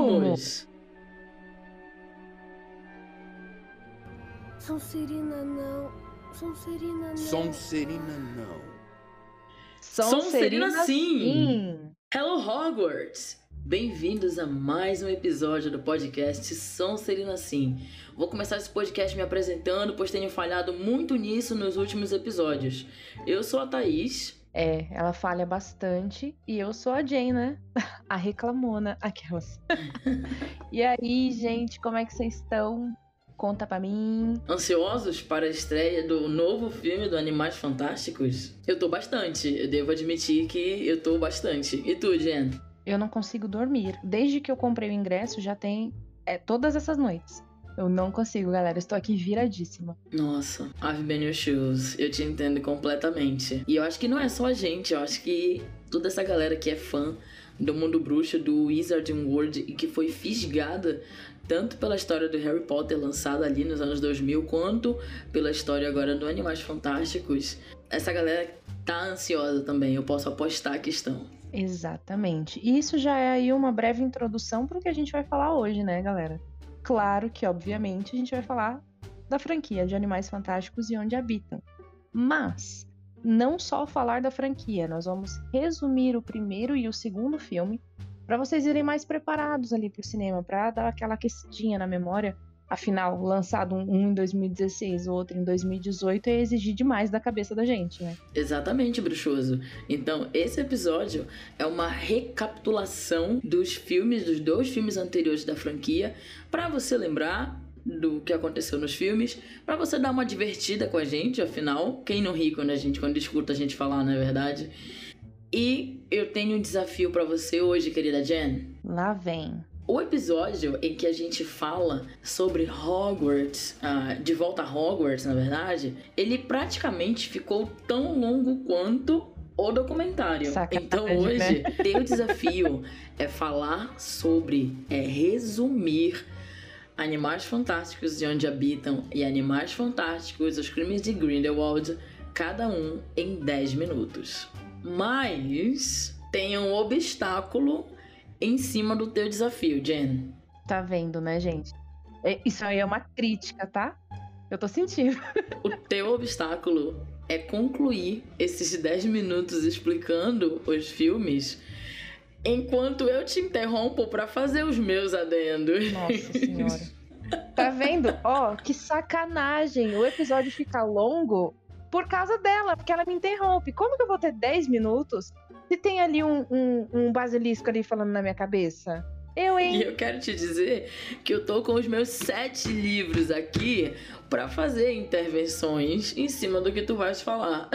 Vamos! Sonserina não. Sonserina não. Sonserina não. Sonserina sim! Hello Hogwarts! Bem-vindos a mais um episódio do podcast Sonserina Sim. Vou começar esse podcast me apresentando, pois tenho falhado muito nisso nos últimos episódios. Eu sou a Thaís. É, ela falha bastante. E eu sou a Jane, né? A reclamona. Aquelas. e aí, gente, como é que vocês estão? Conta pra mim. Ansiosos para a estreia do novo filme do Animais Fantásticos? Eu tô bastante. Eu devo admitir que eu tô bastante. E tu, Jen? Eu não consigo dormir. Desde que eu comprei o ingresso, já tem é, todas essas noites. Eu não consigo, galera. Estou aqui viradíssima. Nossa, I've been your shoes. Eu te entendo completamente. E eu acho que não é só a gente, eu acho que toda essa galera que é fã do mundo bruxo, do Wizarding World e que foi fisgada tanto pela história do Harry Potter lançada ali nos anos 2000, quanto pela história agora do Animais Fantásticos. Essa galera tá ansiosa também, eu posso apostar que estão. Exatamente. E isso já é aí uma breve introdução para o que a gente vai falar hoje, né, galera? Claro que, obviamente, a gente vai falar da franquia de Animais Fantásticos e Onde Habitam. Mas, não só falar da franquia, nós vamos resumir o primeiro e o segundo filme para vocês irem mais preparados ali para o cinema, para dar aquela aquecidinha na memória. Afinal, lançado um em 2016, o outro em 2018, é exigir demais da cabeça da gente, né? Exatamente, bruxoso. Então, esse episódio é uma recapitulação dos filmes, dos dois filmes anteriores da franquia, para você lembrar do que aconteceu nos filmes, para você dar uma divertida com a gente, afinal, quem não ri quando a gente quando escuta a gente falar, não é verdade? E eu tenho um desafio para você hoje, querida Jen. Lá vem. O episódio em que a gente fala sobre Hogwarts, uh, de volta a Hogwarts, na verdade, ele praticamente ficou tão longo quanto o documentário. Sacanagem, então né? hoje, né? teu desafio é falar sobre, é resumir Animais Fantásticos de Onde Habitam e Animais Fantásticos, Os Crimes de Grindelwald, cada um em 10 minutos. Mas tem um obstáculo em cima do teu desafio, Jen. Tá vendo, né, gente? É- Isso aí é uma crítica, tá? Eu tô sentindo. O teu obstáculo é concluir esses 10 minutos explicando os filmes enquanto eu te interrompo para fazer os meus adendos. Nossa senhora. Tá vendo? Ó, que sacanagem. O episódio fica longo por causa dela, porque ela me interrompe. Como que eu vou ter 10 minutos se tem ali um, um, um basilisco ali falando na minha cabeça? Eu, E eu quero te dizer que eu tô com os meus sete livros aqui para fazer intervenções em cima do que tu vais falar.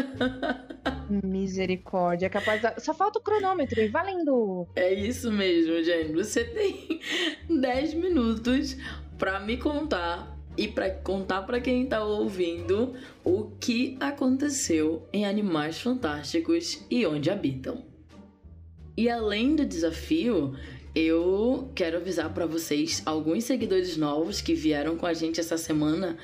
Misericórdia. É capaz da... Só falta o cronômetro e valendo. É isso mesmo, Jane. Você tem 10 minutos para me contar e para contar para quem tá ouvindo o que aconteceu em Animais Fantásticos e onde habitam. E além do desafio, eu quero avisar para vocês alguns seguidores novos que vieram com a gente essa semana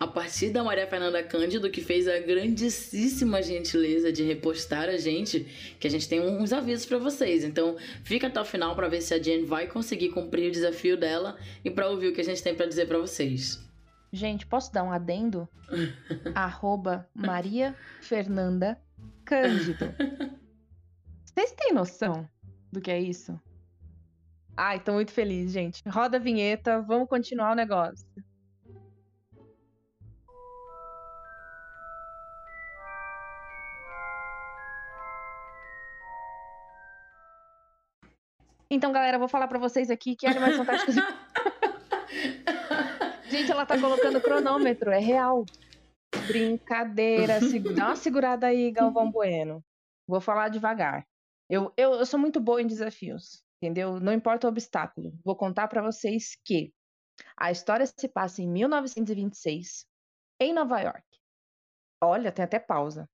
a partir da Maria Fernanda Cândido, que fez a grandíssima gentileza de repostar a gente, que a gente tem uns avisos para vocês. Então, fica até o final para ver se a Jen vai conseguir cumprir o desafio dela e para ouvir o que a gente tem para dizer para vocês. Gente, posso dar um adendo? Arroba Maria Fernanda Cândido. Vocês têm noção do que é isso? Ai, tô muito feliz, gente. Roda a vinheta, vamos continuar o negócio. Então, galera, eu vou falar pra vocês aqui que Animais Fantásticos. Gente, ela tá colocando cronômetro, é real. Brincadeira. Dá uma segurada aí, Galvão Bueno. Vou falar devagar. Eu, eu, eu sou muito boa em desafios, entendeu? Não importa o obstáculo. Vou contar pra vocês que a história se passa em 1926, em Nova York. Olha, tem até pausa.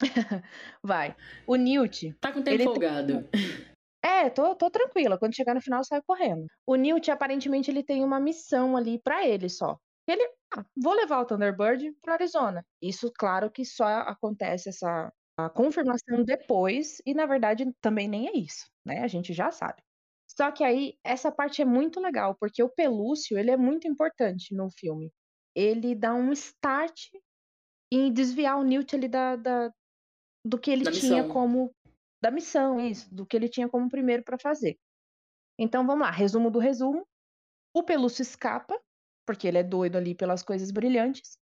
Vai. O Newt Tá com tempo Ele tem- folgado. É, tô, tô tranquila. Quando chegar no final, eu saio correndo. O Newt, aparentemente, ele tem uma missão ali pra ele só. Ele, ah, vou levar o Thunderbird pro Arizona. Isso, claro que só acontece essa a confirmação depois, e na verdade também nem é isso, né? A gente já sabe. Só que aí, essa parte é muito legal, porque o Pelúcio, ele é muito importante no filme. Ele dá um start em desviar o Newt ali da, da do que ele Da tinha missão. como da missão, isso, do que ele tinha como primeiro para fazer. Então vamos lá, resumo do resumo. O Pelúcio escapa, porque ele é doido ali pelas coisas brilhantes.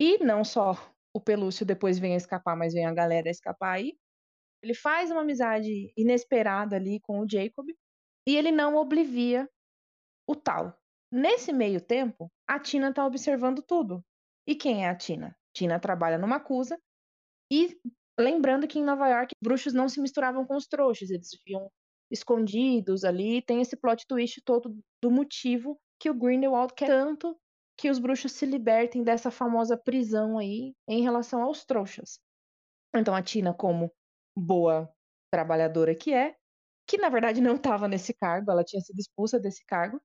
E não só o Pelúcio depois vem a escapar, mas vem a galera a escapar aí. Ele faz uma amizade inesperada ali com o Jacob e ele não oblivia o tal. Nesse meio tempo, a Tina tá observando tudo. E quem é a Tina? Tina trabalha numa acusa e lembrando que em Nova York bruxos não se misturavam com os trouxas, eles viviam escondidos ali. Tem esse plot twist todo do motivo que o Grindelwald quer tanto que os bruxos se libertem dessa famosa prisão aí em relação aos trouxas. Então a Tina, como boa trabalhadora que é, que na verdade não estava nesse cargo, ela tinha sido expulsa desse cargo,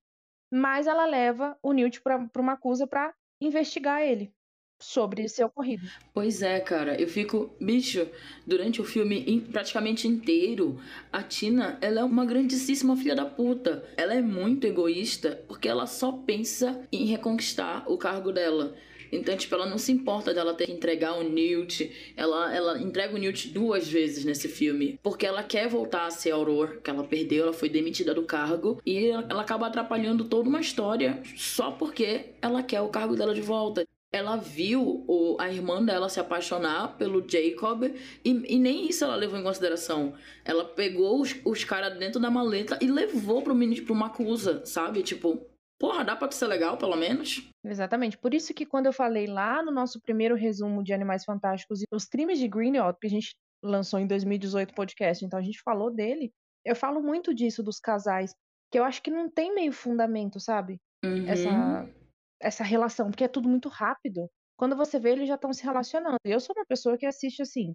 mas ela leva o Newt para uma acusa para investigar ele sobre esse ocorrido. Pois é, cara, eu fico, bicho, durante o filme praticamente inteiro, a Tina, ela é uma grandíssima filha da puta. Ela é muito egoísta porque ela só pensa em reconquistar o cargo dela. Então, tipo, ela não se importa dela ter que entregar o Newt. Ela, ela entrega o Newt duas vezes nesse filme. Porque ela quer voltar a ser Aurora, que ela perdeu, ela foi demitida do cargo. E ela acaba atrapalhando toda uma história só porque ela quer o cargo dela de volta. Ela viu o, a irmã dela se apaixonar pelo Jacob e, e nem isso ela levou em consideração. Ela pegou os, os caras dentro da maleta e levou pro mini, pra uma acusa, sabe? Tipo, porra, dá pra ser legal pelo menos? Exatamente. Por isso que quando eu falei lá no nosso primeiro resumo de Animais Fantásticos e os crimes de Grindelwald, que a gente lançou em 2018 podcast, então a gente falou dele, eu falo muito disso dos casais, que eu acho que não tem meio fundamento, sabe? Uhum. Essa essa relação, porque é tudo muito rápido. Quando você vê, eles já estão se relacionando. Eu sou uma pessoa que assiste assim,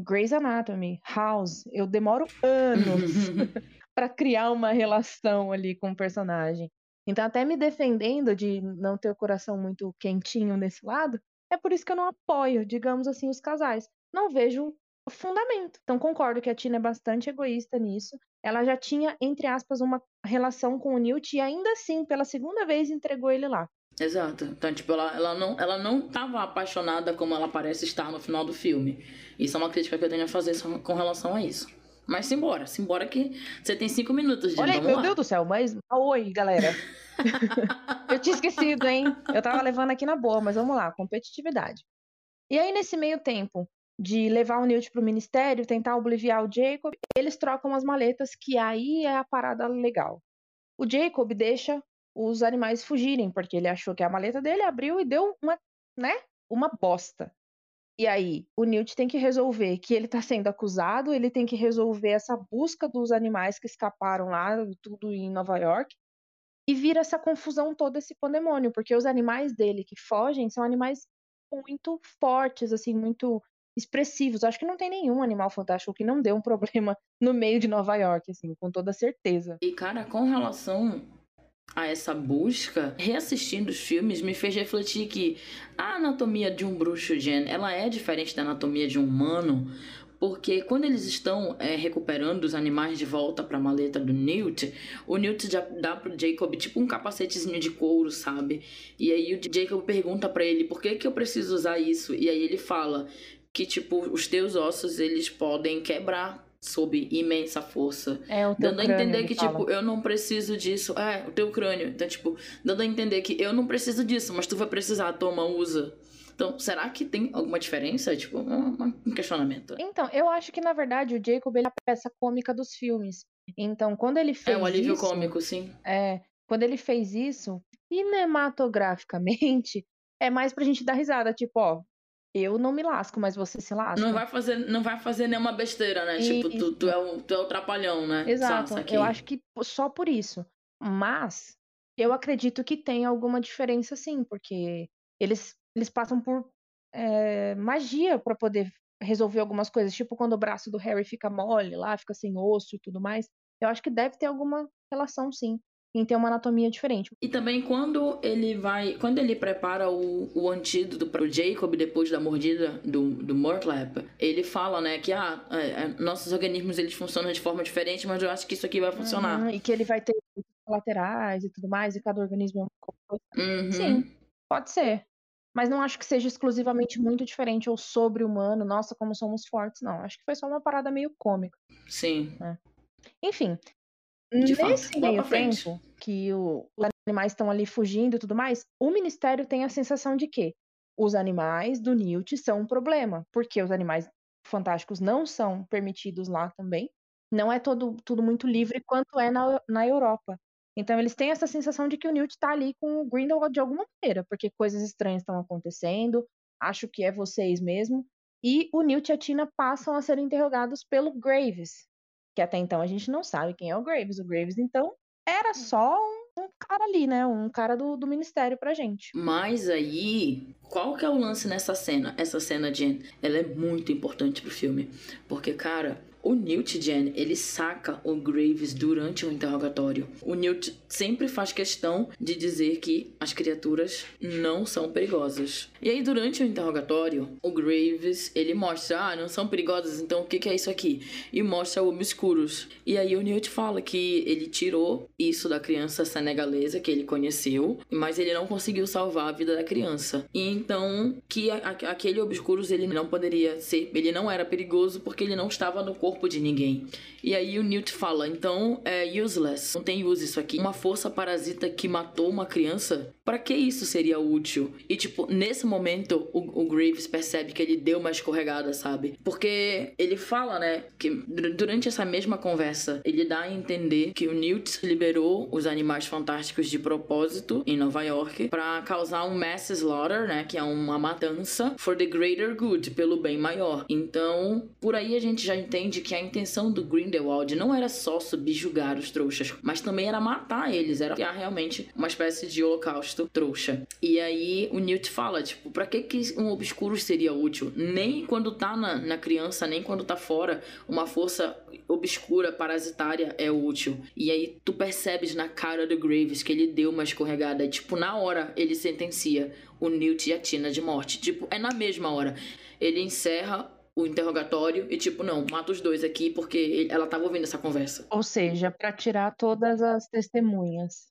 Grey's Anatomy, House, eu demoro anos para criar uma relação ali com o personagem. Então, até me defendendo de não ter o coração muito quentinho nesse lado, é por isso que eu não apoio, digamos assim, os casais. Não vejo fundamento. Então, concordo que a Tina é bastante egoísta nisso. Ela já tinha, entre aspas, uma relação com o Newt e ainda assim, pela segunda vez, entregou ele lá. Exato. Então, tipo, ela, ela, não, ela não tava apaixonada como ela parece estar no final do filme. Isso é uma crítica que eu tenho a fazer com relação a isso. Mas simbora, simbora que você tem cinco minutos, gente. Olha aí, Vamos meu lá. Deus do céu, mas. Ah, Oi, galera. eu tinha esquecido, hein? Eu tava levando aqui na boa, mas vamos lá, competitividade. E aí, nesse meio tempo de levar o Newt pro ministério, tentar obliviar o Jacob, eles trocam as maletas, que aí é a parada legal. O Jacob deixa os animais fugirem, porque ele achou que a maleta dele abriu e deu uma, né, uma bosta. E aí, o Newt tem que resolver que ele tá sendo acusado, ele tem que resolver essa busca dos animais que escaparam lá, tudo em Nova York, e vira essa confusão toda, esse pandemônio, porque os animais dele que fogem são animais muito fortes, assim, muito expressivos. Acho que não tem nenhum animal fantástico que não dê um problema no meio de Nova York, assim, com toda certeza. E, cara, com relação a essa busca, reassistindo os filmes me fez refletir que a anatomia de um bruxo Jen, ela é diferente da anatomia de um humano, porque quando eles estão é, recuperando os animais de volta para a maleta do Newt, o Newt já dá pro Jacob tipo um capacetezinho de couro, sabe? E aí o Jacob pergunta para ele por que que eu preciso usar isso? E aí ele fala que tipo os teus ossos eles podem quebrar sob imensa força. É o teu Dando a crânio, entender ele que, fala. tipo, eu não preciso disso. É, o teu crânio. Então, tipo, dando a entender que eu não preciso disso, mas tu vai precisar, toma, usa. Então, será que tem alguma diferença? Tipo, um, um questionamento. Então, eu acho que na verdade o Jacob ele é a peça cômica dos filmes. Então, quando ele fez É um alívio isso, cômico, sim. é, quando ele fez isso, cinematograficamente, é mais pra gente dar risada, tipo, ó, eu não me lasco, mas você se lasca. Não vai fazer, não vai fazer nenhuma besteira, né? Tipo, tu, tu, é o, tu é o trapalhão, né? Exato. Sa- Eu acho que só por isso. Mas eu acredito que tem alguma diferença sim, porque eles, eles passam por é, magia pra poder resolver algumas coisas, tipo quando o braço do Harry fica mole lá, fica sem osso e tudo mais. Eu acho que deve ter alguma relação sim. Em ter uma anatomia diferente. E também quando ele vai. Quando ele prepara o, o antídoto pro Jacob depois da mordida do, do Murtlap, ele fala, né, que ah, é, é, nossos organismos eles funcionam de forma diferente, mas eu acho que isso aqui vai funcionar. Uhum, e que ele vai ter colaterais e tudo mais, e cada organismo é uma coisa. Uhum. Sim, pode ser. Mas não acho que seja exclusivamente muito diferente ou sobre-humano, nossa, como somos fortes, não. Acho que foi só uma parada meio cômica. Sim. Enfim, De fato. nesse Bola meio tempo que o- os animais estão ali fugindo e tudo mais, o Ministério tem a sensação de que os animais do Newt são um problema, porque os animais fantásticos não são permitidos lá também. Não é todo, tudo muito livre quanto é na, na Europa. Então eles têm essa sensação de que o Newt tá ali com o Grindelwald de alguma maneira, porque coisas estranhas estão acontecendo, acho que é vocês mesmo. E o Newt e a Tina passam a ser interrogados pelo Graves, que até então a gente não sabe quem é o Graves. O Graves, então, era só um, um cara ali, né? Um cara do, do ministério pra gente. Mas aí, qual que é o lance nessa cena? Essa cena, Jen, ela é muito importante pro filme. Porque, cara, o Newt, Jen, ele saca o Graves durante o interrogatório. O Newt sempre faz questão de dizer que as criaturas não são perigosas. E aí, durante o interrogatório, o Graves, ele mostra, ah, não são perigosas, então o que, é isso aqui? E mostra Obscuros. E aí o Newt fala que ele tirou isso da criança senegalesa que ele conheceu, mas ele não conseguiu salvar a vida da criança. E então, que a- a- aquele Obscuros, ele não poderia ser, ele não era perigoso porque ele não estava no corpo de ninguém. E aí o Newt fala, então é useless, não tem use isso aqui. Uma força parasita que matou uma criança, pra que isso seria útil? E tipo, nesse momento o, o Graves percebe que ele deu uma escorregada, sabe? Porque ele fala, né, que dur- durante essa mesma conversa, ele dá a entender que o Newt liberou os animais fantásticos de propósito em Nova York pra causar um mass slaughter, né, que é uma matança for the greater good, pelo bem maior. Então, por aí a gente já entende que a intenção do Grindelwald não era só subjugar os trouxas, mas também era matar eles, era realmente uma espécie de holocausto trouxa. E aí o Newt fala, tipo, pra que que um obscuro seria útil? Nem quando tá na, na criança, nem quando tá fora, uma força obscura, parasitária é útil. E aí tu percebes na cara do Graves que ele deu uma escorregada e, tipo, na hora ele sentencia o Newt e a Tina de morte. Tipo, é na mesma hora. Ele encerra o interrogatório e, tipo, não, mata os dois aqui porque ela tava ouvindo essa conversa. Ou seja, pra tirar todas as testemunhas.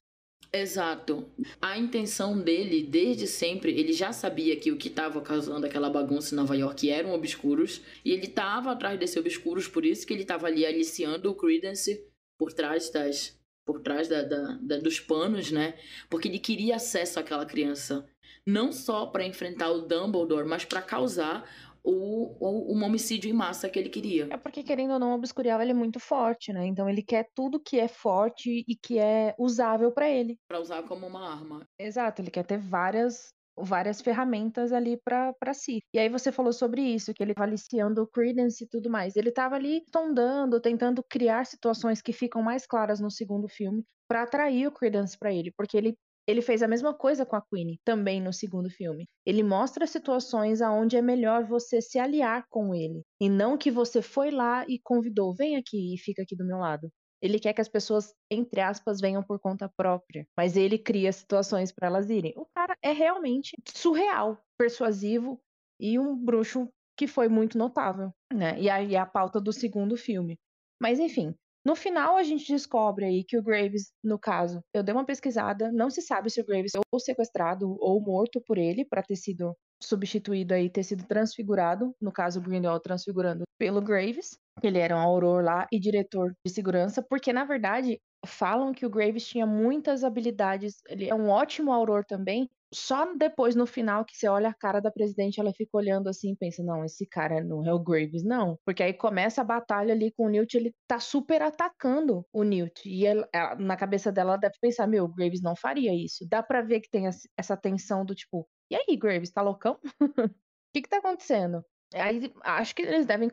Exato. A intenção dele, desde sempre, ele já sabia que o que estava causando aquela bagunça em Nova York eram obscuros, e ele estava atrás desses obscuros, por isso que ele estava ali aliciando o Credence por trás das. por trás da, da- da- dos panos, né? Porque ele queria acesso àquela criança. Não só para enfrentar o Dumbledore, mas para causar o, um homicídio em massa que ele queria. É porque, querendo ou não, o Obscurial ele é muito forte, né? Então ele quer tudo que é forte e que é usável pra ele. Para usar como uma arma. Exato, ele quer ter várias várias ferramentas ali pra pra si. E aí você falou sobre isso, que ele tava aliciando o Credence e tudo mais. Ele tava ali sondando, tentando criar situações que ficam mais claras no segundo filme pra atrair o Credence pra ele, porque ele ele fez a mesma coisa com a Queen, também no segundo filme. Ele mostra situações aonde é melhor você se aliar com ele, e não que você foi lá e convidou, vem aqui e fica aqui do meu lado. Ele quer que as pessoas, entre aspas, venham por conta própria, mas ele cria situações para elas irem. O cara é realmente surreal, persuasivo e um bruxo que foi muito notável, né? E aí a pauta do segundo filme. Mas enfim, no final a gente descobre aí que o Graves, no caso, eu dei uma pesquisada, não se sabe se o Graves ou sequestrado ou morto por ele para ter sido substituído aí, ter sido transfigurado, no caso o Grindelwald transfigurando pelo Graves, que ele era um auror lá e diretor de segurança, porque na verdade falam que o Graves tinha muitas habilidades, ele é um ótimo auror também. Só depois no final que você olha a cara da presidente, ela fica olhando assim, e pensa, não, esse cara não é o Graves, não. Porque aí começa a batalha ali com o Newt, ele tá super atacando o Newt. E ela- ela- na cabeça dela ela deve pensar, meu, o Graves não faria isso. Dá pra ver que tem essa- tensão do tipo, e aí, Graves, tá loucão? O que que tá acontecendo? Aí acho que eles devem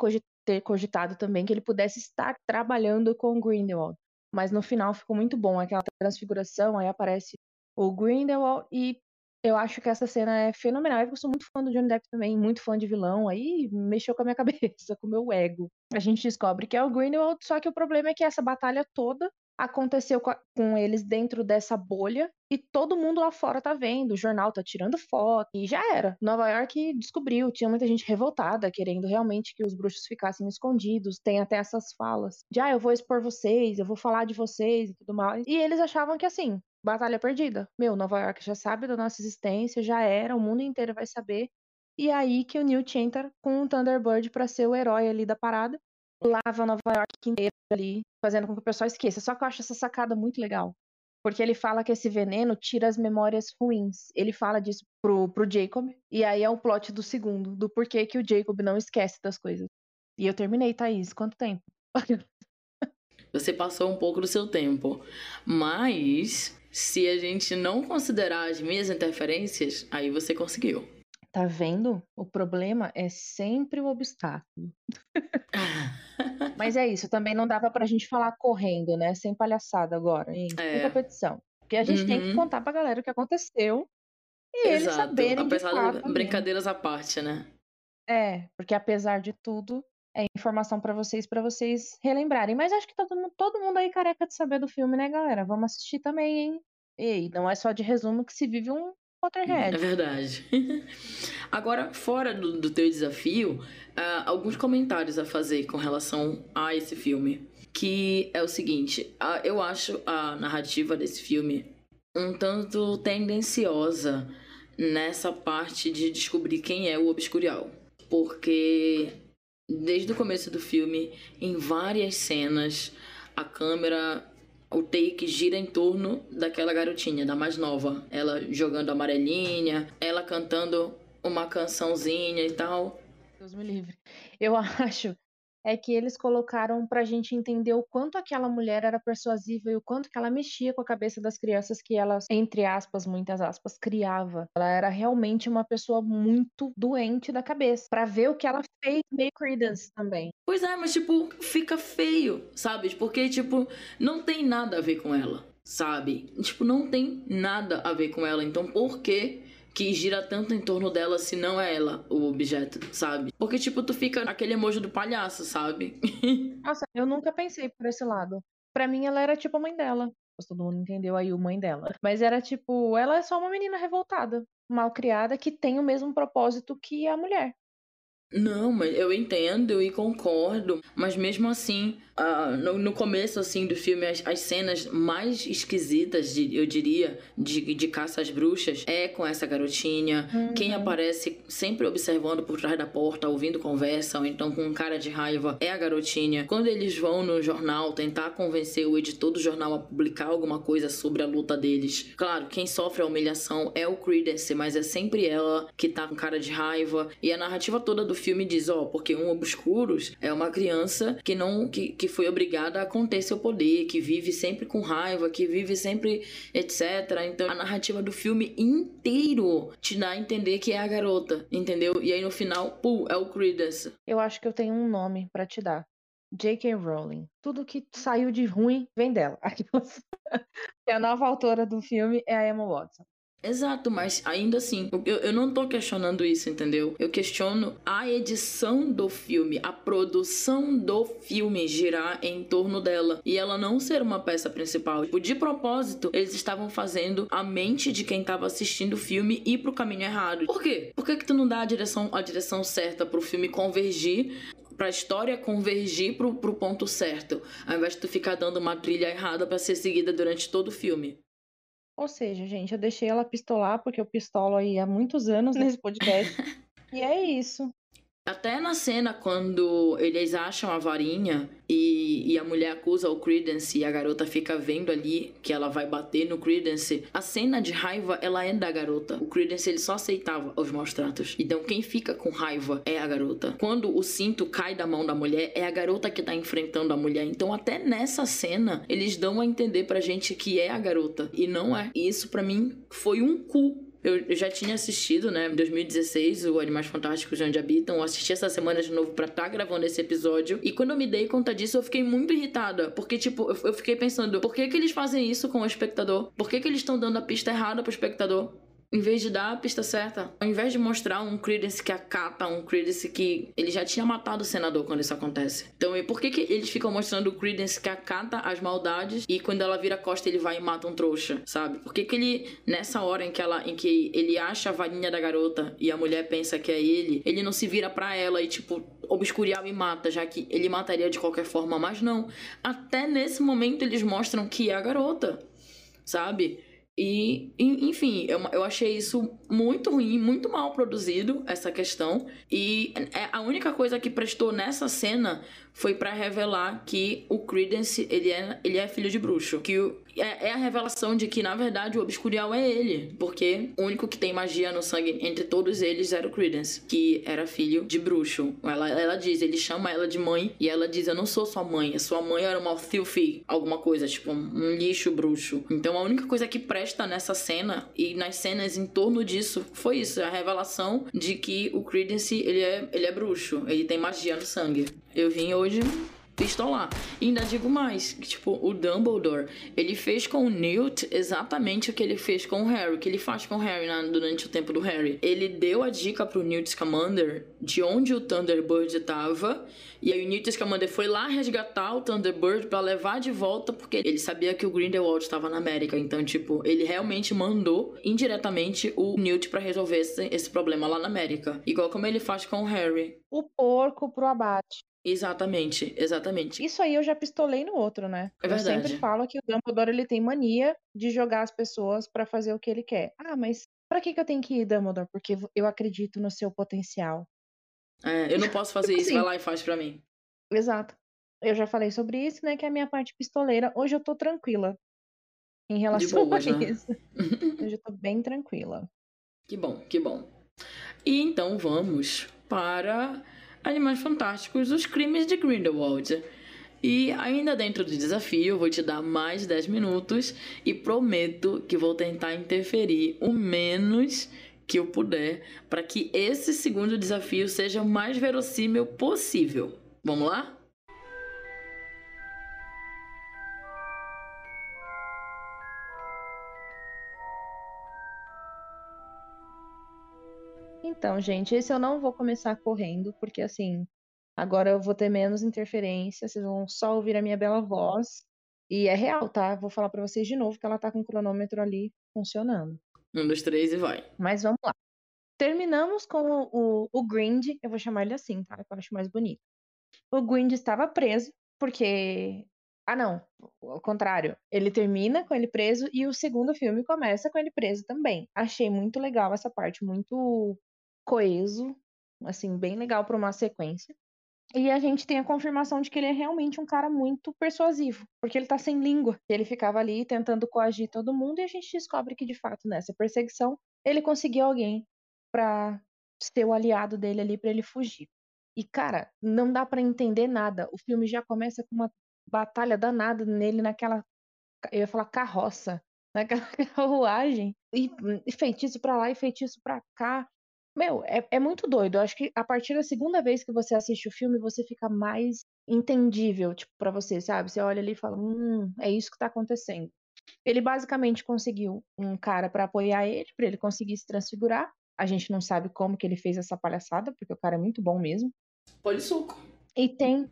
ter cogitado também que ele pudesse estar trabalhando com Grindelwald. Mas no final ficou muito bom aquela transfiguração, aí aparece o Grindelwald e eu acho que essa cena é fenomenal. Eu sou muito fã do Johnny Depp também, muito fã de vilão, aí mexeu com a minha cabeça, com o meu ego. A gente descobre que é o Grindelwald, só que o problema é que essa batalha toda aconteceu com, eles dentro dessa bolha e todo mundo lá fora tá vendo, o jornal tá tirando foto e já era. Nova York descobriu, tinha muita gente revoltada, querendo realmente que os bruxos ficassem escondidos. Tem até essas falas de, ah, eu vou expor vocês, eu vou falar de vocês e tudo mais. E eles achavam que assim, batalha perdida. Meu, Nova York já sabe da nossa existência, já era, o mundo inteiro vai saber. E aí que o Newt entra com o Thunderbird pra ser o herói ali da parada. Lava Nova York inteira ali, fazendo com que o pessoal esqueça. Só que eu acho essa sacada muito legal. Porque ele fala que esse veneno tira as memórias ruins. Ele fala disso pro, pro Jacob. E aí é o plot do segundo, do porquê que o Jacob não esquece das coisas. E eu terminei, Thaís. Quanto tempo? Você passou um pouco do seu tempo. Mas, se a gente não considerar as minhas interferências, aí você conseguiu. Tá vendo? O problema é sempre o obstáculo. Mas é isso, também não dava pra gente falar correndo, né? Sem palhaçada agora, em É. competição. Porque a gente tem que Uhum. contar pra galera o que aconteceu e eles Exato. saberem de Apesar de mesmo. brincadeiras à parte, né? É, porque apesar de tudo, é informação pra vocês, pra vocês relembrarem. Mas acho que todo mundo, todo mundo aí careca de saber do filme, né, galera? Vamos assistir também, hein? Ei, não é só de resumo que se vive um É Potterhead. verdade. Agora, fora do, do teu desafio, ah, alguns comentários a fazer com relação a esse filme. Que é o seguinte, ah, eu acho a narrativa desse filme um tanto tendenciosa nessa parte de descobrir quem é o Obscurial. Porque desde o começo do filme, em várias cenas, a câmera, o take gira em torno daquela garotinha, da mais nova. Ela jogando amarelinha, ela cantando uma cançãozinha e tal. Deus me livre. Eu acho é que eles colocaram pra gente entender o quanto aquela mulher era persuasiva e o quanto que ela mexia com a cabeça das crianças que ela, entre aspas, muitas aspas, criava. Ela era realmente uma pessoa muito doente da cabeça. Pra ver o que ela fez meio Credence também. Pois é, mas tipo, fica feio, sabe? Porque, tipo, não tem nada a ver com ela, sabe? Tipo, não tem nada a ver com ela. Então, por que que gira tanto em torno dela se não é ela o objeto, sabe? Porque, tipo, tu fica aquele emoji do palhaço, sabe? Nossa, eu nunca pensei por esse lado. Pra mim, ela era tipo a mãe dela. Todo mundo entendeu aí o mãe dela. Mas era tipo, ela é só uma menina revoltada, mal criada, que tem o mesmo propósito que a mulher. Não, mas eu entendo e concordo, mas mesmo assim, ah, no, no começo assim do filme, as, as cenas mais esquisitas, de- eu diria, de, de caça às bruxas é com essa garotinha. Quem Uhum. aparece sempre observando por trás da porta, ouvindo conversa, ou então com cara de raiva, é a garotinha. Quando eles vão no jornal tentar convencer o editor do jornal a publicar alguma coisa sobre a luta deles, claro, quem sofre a humilhação é o Credence, mas é sempre ela que tá com cara de raiva. E a narrativa toda do filme diz, ó, porque um Obscuros é uma criança que não que, que foi obrigada a conter seu poder, que vive sempre com raiva, que vive sempre etc. Então a narrativa do filme inteiro te dá a entender que é a garota, entendeu? E aí no final, pô, é o Credence. Eu acho que eu tenho um nome pra te dar. J.K. Rowling. Tudo que saiu de ruim vem dela. E a nova autora do filme é a Emma Watson. Exato, mas ainda assim, eu, eu não tô questionando isso, entendeu? Eu questiono a edição do filme, a produção do filme girar em torno dela e ela não ser uma peça principal. Tipo, de propósito, eles estavam fazendo a mente de quem tava assistindo o filme ir pro caminho errado. Por quê? Por que, que tu não dá a direção, a direção certa pro filme convergir? Pra história convergir pro, pro ponto certo, ao invés de tu ficar dando uma trilha errada pra ser seguida durante todo o filme. Ou seja, gente, eu deixei ela pistolar porque eu pistolo aí há muitos anos nesse podcast. e é isso. Até na cena quando eles acham a varinha e, e a mulher acusa o Credence e a garota fica vendo ali que ela vai bater no Credence, a cena de raiva ela é da garota. O Credence ele só aceitava os maus tratos. Então quem fica com raiva é a garota. Quando o cinto cai da mão da mulher, é a garota que tá enfrentando a mulher. Então até nessa cena eles dão a entender pra gente que é a garota e não é. E isso pra mim foi um cu eu, já tinha assistido, né, em 2016, o Animais Fantásticos de Onde Habitam. Eu assisti essa semana de novo pra estar gravando esse episódio. E quando eu me dei conta disso, eu fiquei muito irritada. Porque, tipo, eu, eu fiquei pensando, por que que eles fazem isso com o espectador? Por que que eles estão dando a pista errada pro espectador? Em vez de dar a pista certa, ao invés de mostrar um Credence que acata, um Credence que ele já tinha matado o senador quando isso acontece. Então, e por que, que eles ficam mostrando o Credence que acata as maldades e quando ela vira costa ele vai e mata um trouxa, sabe? Por que, que ele, nessa hora em que, ela, em que ele acha a varinha da garota e a mulher pensa que é ele, ele não se vira para ela e, tipo, obscurial e mata, já que ele mataria de qualquer forma, mas não. Até nesse momento eles mostram que é a garota, sabe? E, enfim, eu, eu achei isso muito ruim, muito mal produzido, essa questão. E é, a única coisa que prestou nessa cena foi para revelar que o Credence, ele é, ele é filho de bruxo. Que o, é, é, a revelação de que, na verdade, o Obscurial é ele. Porque o único que tem magia no sangue entre todos eles era o Credence, que era filho de bruxo. Ela, ela diz, ele chama ela de mãe e ela diz: Eu não sou sua mãe, sua mãe era uma filthy, alguma coisa, tipo um lixo bruxo. Então a única coisa que presta nessa cena e nas cenas em torno disso foi isso: a revelação de que o Credence ele é, ele é bruxo, ele tem magia no sangue. Eu vim hoje pistolar. E ainda digo mais, tipo, o Dumbledore, ele fez com o Newt exatamente o que ele fez com o Harry, o que ele faz com o Harry durante o tempo do Harry. Ele deu a dica pro Newt Scamander de onde o Thunderbird estava, e aí o Newt Scamander foi lá resgatar o Thunderbird para levar de volta, porque ele sabia que o Grindelwald estava na América, então, tipo, ele realmente mandou indiretamente o Newt para resolver esse, esse problema lá na América. Igual como ele faz com o Harry. O porco pro abate. Exatamente, exatamente. Isso aí eu já pistolei no outro, né? É eu sempre falo que o Dumbledore ele tem mania de jogar as pessoas pra fazer o que ele quer. Ah, mas pra que, que eu tenho que ir, Dumbledore? Porque eu acredito no seu potencial. É, eu não posso fazer Tipo isso, assim. vai lá e faz pra mim. Exato. Eu já falei sobre isso, né? Que é a minha parte pistoleira. Hoje eu tô tranquila em relação boas, a né? isso. Hoje eu tô bem tranquila. Que bom, que bom. E então vamos para Animais Fantásticos, os crimes de Grindelwald. E ainda dentro do desafio, vou te dar mais 10 minutos e prometo que vou tentar interferir o menos que eu puder para que esse segundo desafio seja o mais verossímil possível. Vamos lá? Então, gente, esse eu não vou começar correndo, porque assim, agora eu vou ter menos interferência, vocês vão só ouvir a minha bela voz. E é real, tá? Vou falar pra vocês de novo que ela tá com o cronômetro ali funcionando. Um, dois, três e vai. Mas vamos lá. Terminamos com o, o, o Grind, eu vou chamar ele assim, tá? Que eu acho mais bonito. O Grind estava preso, porque. Ah, não. Ao contrário. Ele termina com ele preso e o segundo filme começa com ele preso também. Achei muito legal essa parte, muito coeso, assim, bem legal pra uma sequência. E a gente tem a confirmação de que ele é realmente um cara muito persuasivo, porque ele tá sem língua. Ele ficava ali tentando coagir todo mundo e a gente descobre que de fato nessa perseguição ele conseguiu alguém pra ser o aliado dele ali pra ele fugir. E cara, não dá pra entender nada. O filme já começa com uma batalha danada nele naquela eu ia falar carroça, naquela carruagem e, e feitiço pra lá e feitiço pra cá. Meu, é, é muito doido. Eu acho que a partir da segunda vez que você assiste o filme, você fica mais entendível, tipo, pra você, sabe? Você olha ali e fala, hum, é isso que tá acontecendo. Ele basicamente conseguiu um cara pra apoiar ele, pra ele conseguir se transfigurar. A gente não sabe como que ele fez essa palhaçada, porque o cara é muito bom mesmo. Polissuco. E tem.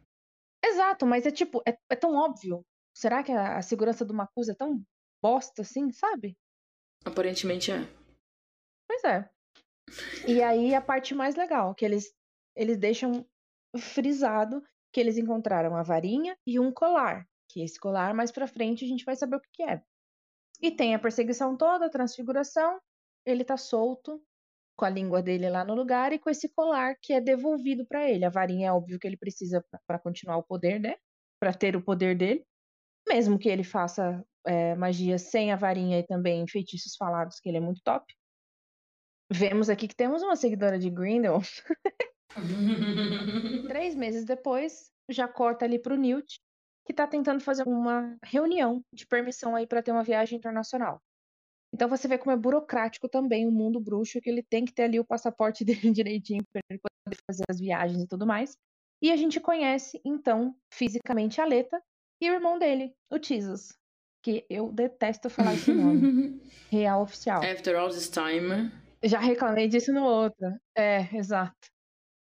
Exato, mas é tipo, é, é tão óbvio. Será que a, a segurança do Macusa é tão bosta assim, sabe? Aparentemente é. Pois é. E aí a parte mais legal, que eles, eles deixam frisado que eles encontraram a varinha e um colar. Que esse colar, mais pra frente, a gente vai saber o que, é. E tem a perseguição toda, a transfiguração. Ele tá solto, com a língua dele lá no lugar e com esse colar que é devolvido pra ele. A varinha é óbvio que ele precisa pra continuar o poder, né? Pra ter o poder dele. Mesmo que ele faça é, magia sem a varinha e também feitiços falados, que ele é muito top. Vemos aqui que temos uma seguidora de Grindel. Três meses depois, já corta ali pro Newt, que tá tentando fazer uma reunião de permissão aí pra ter uma viagem internacional. Então você vê como é burocrático também o mundo bruxo, que ele tem que ter ali o passaporte dele direitinho para ele poder fazer as viagens e tudo mais. E a gente conhece, então, fisicamente a Leta e o irmão dele, o Jesus. que eu detesto falar esse nome. Real oficial. After all this time. Já reclamei disso no outro. É, exato.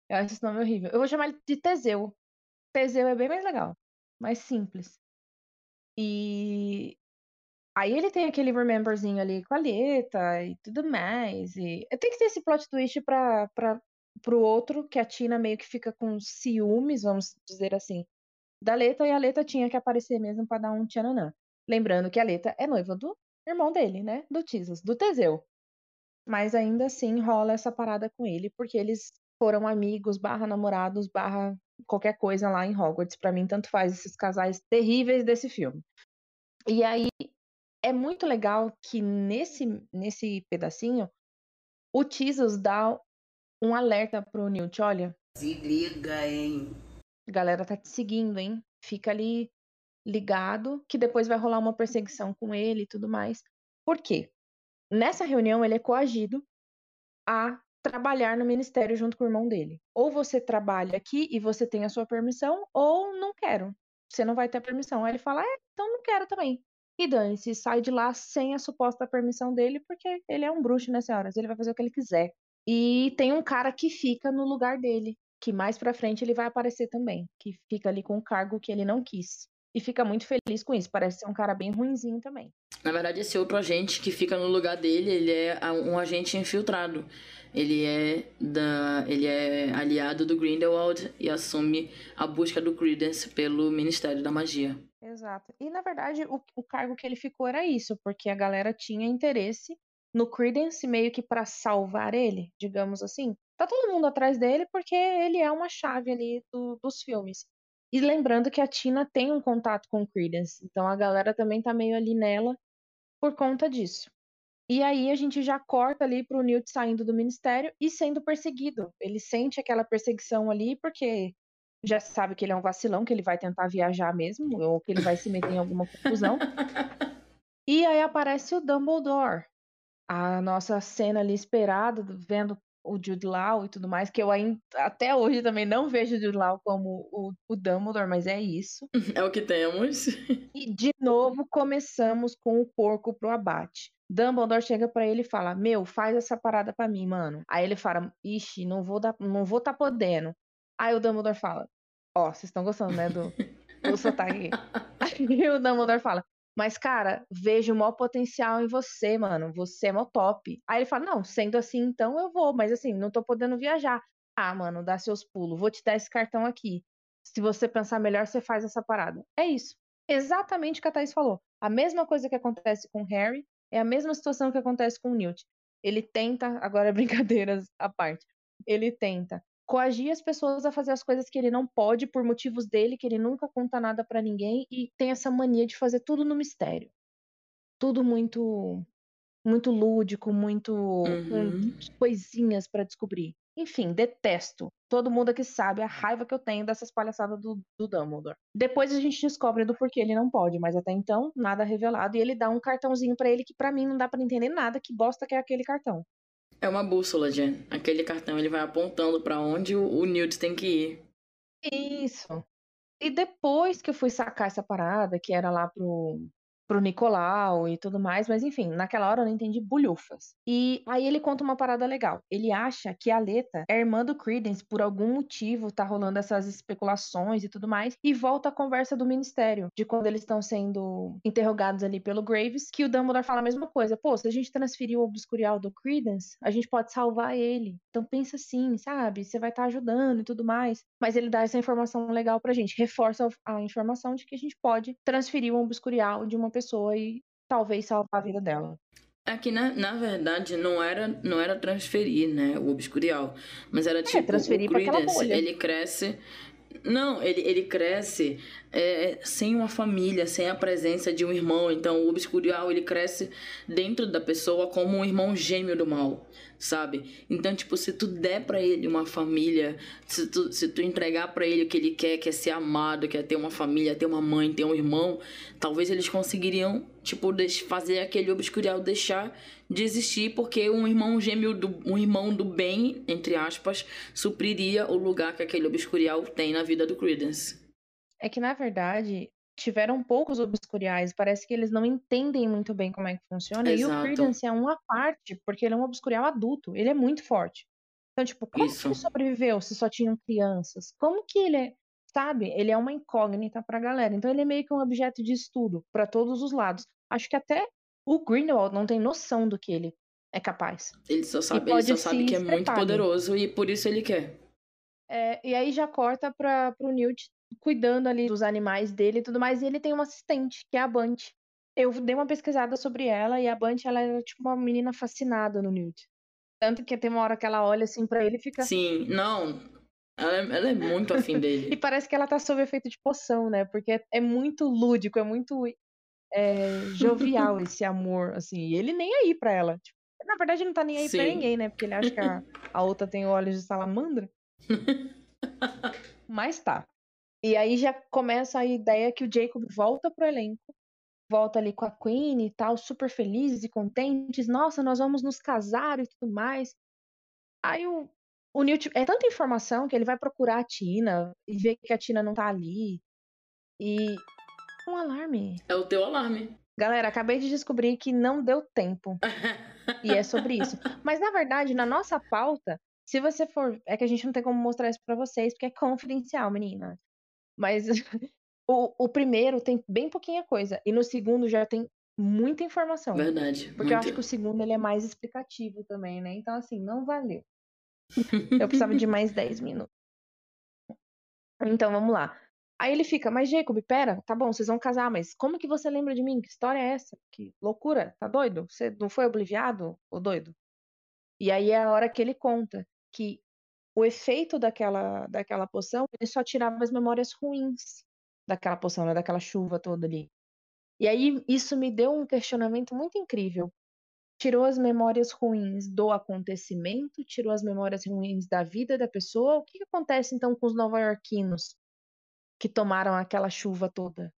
Eu acho esse nome horrível. Eu vou chamar ele de Teseu. Teseu é bem mais legal. Mais simples. E aí ele tem aquele rememberzinho ali com a Leta e tudo mais. E tem que ter esse plot twist pra, pra, pro outro, que a Tina meio que fica com ciúmes, vamos dizer assim, da Leta, e a Leta tinha que aparecer mesmo pra dar um tchananã. Lembrando que a Leta é noiva do irmão dele, né? Do Tisos, do Teseu. Mas ainda assim rola essa parada com ele, porque eles foram amigos, barra namorados, barra qualquer coisa lá em Hogwarts. Para mim, tanto faz esses casais terríveis desse filme. E aí é muito legal que nesse, nesse pedacinho o Tisos dá um alerta pro Newt, olha. Se liga, hein? A galera tá te seguindo, hein? Fica ali ligado, que depois vai rolar uma perseguição com ele e tudo mais. Por quê? Nessa reunião ele é coagido a trabalhar no ministério junto com o irmão dele. Ou você trabalha aqui e você tem a sua permissão, ou não quero. Você não vai ter permissão. Aí ele fala, é, então não quero também. E dane-se, sai de lá sem a suposta permissão dele, porque ele é um bruxo nessa hora, ele vai fazer o que ele quiser. E tem um cara que fica no lugar dele, que mais pra frente ele vai aparecer também, que fica ali com um cargo que ele não quis. E fica muito feliz com isso, parece ser um cara bem ruinzinho também. Na verdade, esse outro agente que fica no lugar dele, ele é um agente infiltrado. Ele é da, ele é aliado do Grindelwald e assume a busca do Credence pelo Ministério da Magia. Exato. E na verdade, o, o cargo que ele ficou era isso, porque a galera tinha interesse no Credence meio que para salvar ele, digamos assim. Tá todo mundo atrás dele porque ele é uma chave ali do, dos filmes. E lembrando que a Tina tem um contato com o Credence, então a galera também tá meio ali nela por conta disso. E aí a gente já corta ali pro Newt saindo do ministério e sendo perseguido. Ele sente aquela perseguição ali porque já sabe que ele é um vacilão, que ele vai tentar viajar mesmo, ou que ele vai se meter em alguma confusão. E aí aparece o Dumbledore. A nossa cena ali esperada, vendo o Jude Law e tudo mais, que eu ainda, até hoje também não vejo o Jude Law como o, o Dumbledore, mas é isso. É o que temos. E de novo começamos com o porco pro abate. Dumbledore chega para ele e fala: Meu, faz essa parada para mim, mano. Aí ele fala: Ixi, não vou dar, não vou tá podendo. Aí o Dumbledore fala: Ó, oh, vocês estão gostando, né, do, do sotaque. Aí o Dumbledore fala: Mas, cara, vejo o maior potencial em você, mano. Você é mó top. Aí ele fala: Não, sendo assim, então eu vou, mas assim, não tô podendo viajar. Ah, mano, dá seus pulos. Vou te dar esse cartão aqui. Se você pensar melhor, você faz essa parada. É isso. Exatamente o que a Thaís falou. A mesma coisa que acontece com Harry é a mesma situação que acontece com o Newt. Ele tenta, agora brincadeiras à parte, ele tenta coagir as pessoas a fazer as coisas que ele não pode por motivos dele, que ele nunca conta nada para ninguém e tem essa mania de fazer tudo no mistério. Tudo muito muito lúdico, muito uhum. coisinhas para descobrir. Enfim, detesto. Todo mundo aqui sabe a raiva que eu tenho dessas palhaçadas do, do Dumbledore. Depois a gente descobre do porquê ele não pode, mas até então, nada revelado. E ele dá um cartãozinho para ele que para mim não dá para entender nada que bosta que é aquele cartão. É uma bússola, Jen. Aquele cartão ele vai apontando para onde o, o Newt tem que ir. Isso. E depois que eu fui sacar essa parada, que era lá pro, pro Nicolau e tudo mais, mas enfim, naquela hora eu não entendi bulhufas. E aí ele conta uma parada legal. Ele acha que a Leta é irmã do Credence, por algum motivo tá rolando essas especulações e tudo mais, e volta a conversa do ministério, de quando eles estão sendo interrogados ali pelo Graves, que o Dumbledore fala a mesma coisa. Pô, se a gente transferir o Obscurial do Credence, a gente pode salvar ele. Então pensa assim, sabe? Você vai estar tá ajudando e tudo mais. Mas ele dá essa informação legal pra gente, reforça a informação de que a gente pode transferir o Obscurial de uma pessoa e talvez salvar a vida dela. Aqui, na, na verdade, não era, não era transferir, né, o obscurial. Mas era é, tipo, transferir o Credence, ele cresce... Não, ele, ele cresce é, sem uma família, sem a presença de um irmão. Então, o obscurial, ele cresce dentro da pessoa como um irmão gêmeo do mal sabe? Então, tipo, se tu der para ele uma família, se tu, se tu entregar para ele o que ele quer, que é ser amado, que é ter uma família, ter uma mãe, ter um irmão, talvez eles conseguiriam, tipo, fazer aquele obscurial deixar de existir, porque um irmão gêmeo, do, um irmão do bem, entre aspas, supriria o lugar que aquele obscurial tem na vida do Credence. É que, na verdade, tiveram poucos obscuriais. Parece que eles não entendem muito bem como é que funciona. E o Exato. Credence é uma parte, porque ele é um obscurial adulto. Ele é muito forte. Então, tipo, como que Isso. ele sobreviveu se só tinham crianças? Como que ele é, sabe? Ele é uma incógnita pra galera. Então, ele é meio que um objeto de estudo pra todos os lados. Acho que até o Grindelwald não tem noção do que ele é capaz. Ele só sabe, ele só sabe que é muito poderoso e por isso ele quer. É, e aí já corta para pro Newt cuidando ali dos animais dele e tudo mais. E ele tem uma assistente, que é a Bunch. Eu dei uma pesquisada sobre ela e a Bunch, ela era tipo uma menina fascinada no Newt. Tanto que tem uma hora que ela olha assim pra ele e fica. Sim, não. Ela, é- ela é muito afim E dele. parece que ela tá sob efeito de poção, né? Porque é, é muito lúdico, é muito é, jovial esse amor, assim. E ele nem aí pra ela. Tipo, na verdade, ele não tá nem aí pra Sim. ninguém, né? Porque ele acha que a, a outra tem olhos de salamandra. Mas tá. E aí já começa a ideia que o Jacob volta pro elenco, volta ali com a Queen e tal, super felizes e contentes. Nossa, nós vamos nos casar e tudo mais. Aí o, o Newt. É tanta informação que ele vai procurar a Tina e vê que a Tina não tá ali. E. Um alarme. É o teu alarme. Galera, acabei de descobrir que não deu tempo. E é sobre isso. Mas na verdade, na nossa pauta, se você for. É que a gente não tem como mostrar isso pra vocês, porque é confidencial, menina. Mas o, o primeiro tem bem pouquinha coisa. E no segundo já tem muita informação. Verdade. Porque eu acho muito. que o segundo ele é mais explicativo também, né? Então, assim, não valeu. Eu precisava de mais 10 minutos. Então, vamos lá. Aí ele fica, mas Jacob, pera, tá bom, vocês vão casar, mas como que você lembra de mim? Que história é essa? Que loucura, tá doido? Você não foi obliviado, ô doido? E aí é a hora que ele conta que o efeito daquela, daquela poção, ele só tirava as memórias ruins daquela poção, né? Daquela chuva toda ali. E aí isso me deu um questionamento muito incrível. Tirou as memórias ruins do acontecimento, tirou as memórias ruins da vida da pessoa. O que, acontece então com os nova-iorquinos que tomaram aquela chuva toda?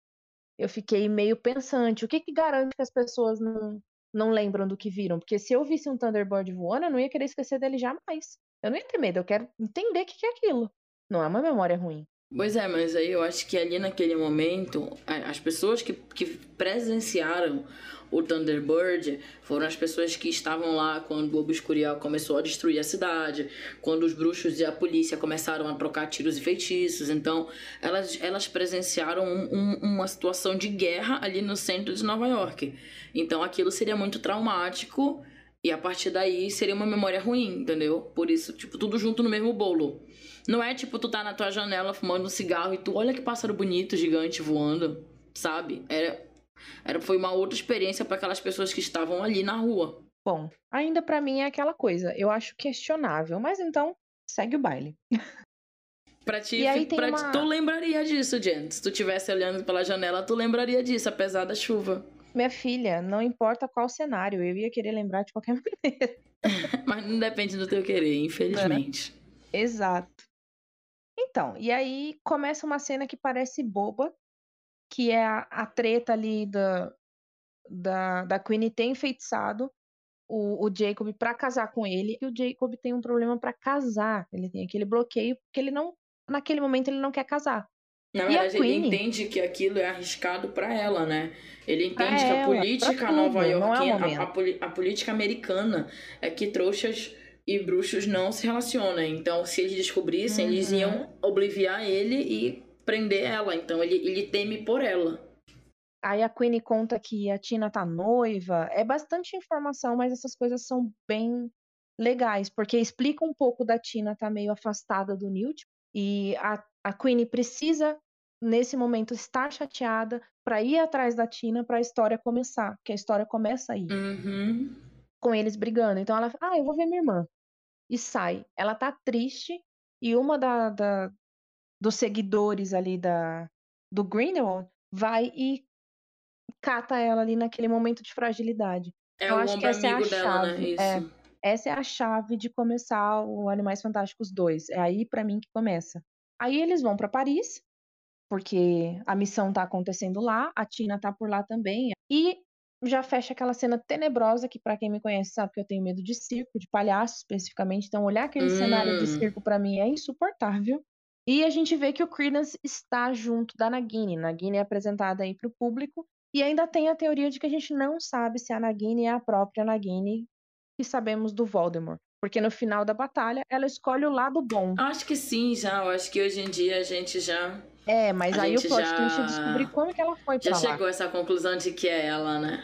Eu fiquei meio pensante. O que, que garante que as pessoas não, não lembram do que viram? Porque se eu visse um Thunderbird voando, eu não ia querer esquecer dele jamais. Eu não ia ter medo, eu quero entender o que, é aquilo. Não é uma memória ruim. Pois é, mas aí eu acho que ali naquele momento, as pessoas que, que presenciaram o Thunderbird foram as pessoas que estavam lá quando o Obscurial começou a destruir a cidade, quando os bruxos e a polícia começaram a trocar tiros e feitiços. Então, elas, elas presenciaram um- um- uma situação de guerra ali no centro de Nova York. Então, aquilo seria muito traumático e a partir daí seria uma memória ruim, entendeu? Por isso, tipo, tudo junto no mesmo bolo. Não é tipo tu tá na tua janela fumando um cigarro e tu olha que pássaro bonito, gigante voando, sabe? Era, era foi uma outra experiência para aquelas pessoas que estavam ali na rua. Bom, ainda pra mim é aquela coisa. Eu acho questionável, mas então segue o baile. Pra ti, pra ti- uma- tu lembraria disso, Jen. Se tu tivesse olhando pela janela, tu lembraria disso, apesar da chuva. Minha filha, não importa qual cenário, eu ia querer lembrar de qualquer maneira. Mas não depende do teu querer, infelizmente. Exato. Então, e aí começa uma cena que parece boba, que é a, a treta ali da, da, da Queen ter enfeitiçado o, o Jacob pra casar com ele, e o Jacob tem um problema pra casar. Ele tem aquele bloqueio, porque ele não, naquele momento, ele não quer casar. Na verdade, ele entende que aquilo é arriscado pra ela, né? Ele entende que a ela, política é o iorquina, a, a a política americana é que trouxas e bruxos não se relacionam. Então, se eles descobrissem, eles Uhum. iam obliviar ele e prender ela. Então, ele, ele teme por ela. Aí a Queen conta que a Tina tá noiva. É bastante informação, mas essas coisas são bem legais, porque explica um pouco da Tina tá meio afastada do Newt. E a, a Queen precisa, nesse momento, estar chateada pra ir atrás da Tina pra história começar. Porque a história começa aí, Uhum. com eles brigando. Então ela fala, ah, eu vou ver minha irmã. E sai. Ela tá triste, e uma da, da- dos seguidores ali da, do Grindelwald vai e cata ela ali naquele momento de fragilidade. É Eu acho que essa é a dela, né? chave, é. Essa é a chave de começar o Animais Fantásticos 2. É aí pra mim que começa. Aí eles vão pra Paris, porque a missão tá acontecendo lá, a Tina tá por lá também. E já fecha aquela cena tenebrosa que pra quem me conhece sabe que eu tenho medo de circo, de palhaço especificamente. Então olhar aquele cenário de Hum. circo pra mim é insuportável. E a gente vê que o Credence está junto da Nagini. Nagini é apresentada aí para o público. E ainda tem a teoria de que a gente não sabe se a Nagini é a própria Nagini que sabemos do Voldemort. Porque no final da batalha, ela escolhe o lado bom. Acho que sim, já. Eu acho que hoje em dia a gente já. É, mas A aí o plot já- twist é descobrir como que ela foi Já pra lá. chegou a essa conclusão de que é ela, né?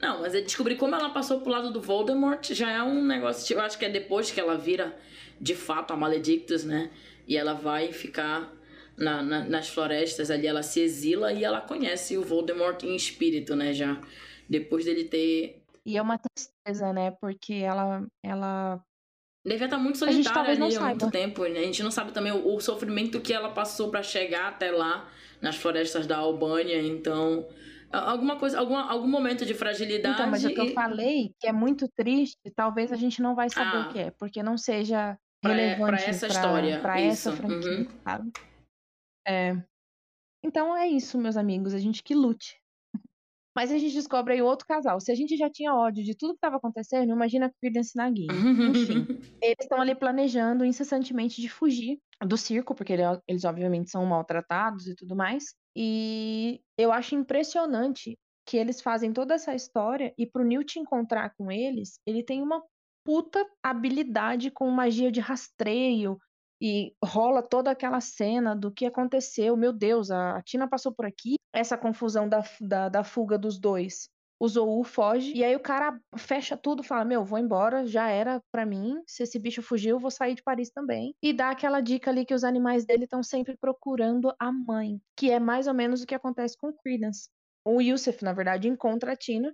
Não, mas é descobrir como ela passou pro lado do Voldemort já é um negócio. tipo, Eu acho que é depois que ela vira de fato a Maledictus, né? E ela vai ficar na- na- nas florestas ali, ela se exila e ela conhece o Voldemort em espírito, né? Já. Depois dele ter. E é uma tristeza, né? Porque ela, ela Devia estar muito A gente solitária ali há muito tempo. né? A gente não sabe também o, o sofrimento que ela passou pra chegar até lá, nas florestas da Albânia. Então, alguma coisa, alguma, algum momento de fragilidade. Então, mas o que eu falei, que é muito triste, talvez a gente não vai saber Ah. o que é, porque não seja Pra- pra relevante essa pra- história, pra essa isso, franquia, uhum. sabe? É. Então é isso, meus amigos, a gente que lute. Mas a gente descobre aí outro casal. Se a gente já tinha ódio de tudo que estava acontecendo, imagina Credence e Nagini. Enfim, eles estão ali planejando incessantemente de fugir do circo, porque ele- eles obviamente são maltratados e tudo mais. E eu acho impressionante que eles fazem toda essa história e pro Newt encontrar com eles, ele tem uma puta habilidade com magia de rastreio e rola toda aquela cena do que aconteceu. Meu Deus, a, Tina passou por aqui, essa confusão da, da, da fuga dos dois. O Zou foge, e aí o cara fecha tudo, fala: Meu, vou embora, já era pra mim. Se esse bicho fugiu, eu vou sair de Paris também. E dá aquela dica ali que os animais dele estão sempre procurando a mãe, que é mais ou menos o que acontece com o Credence. O Yusuf, na verdade, encontra a Tina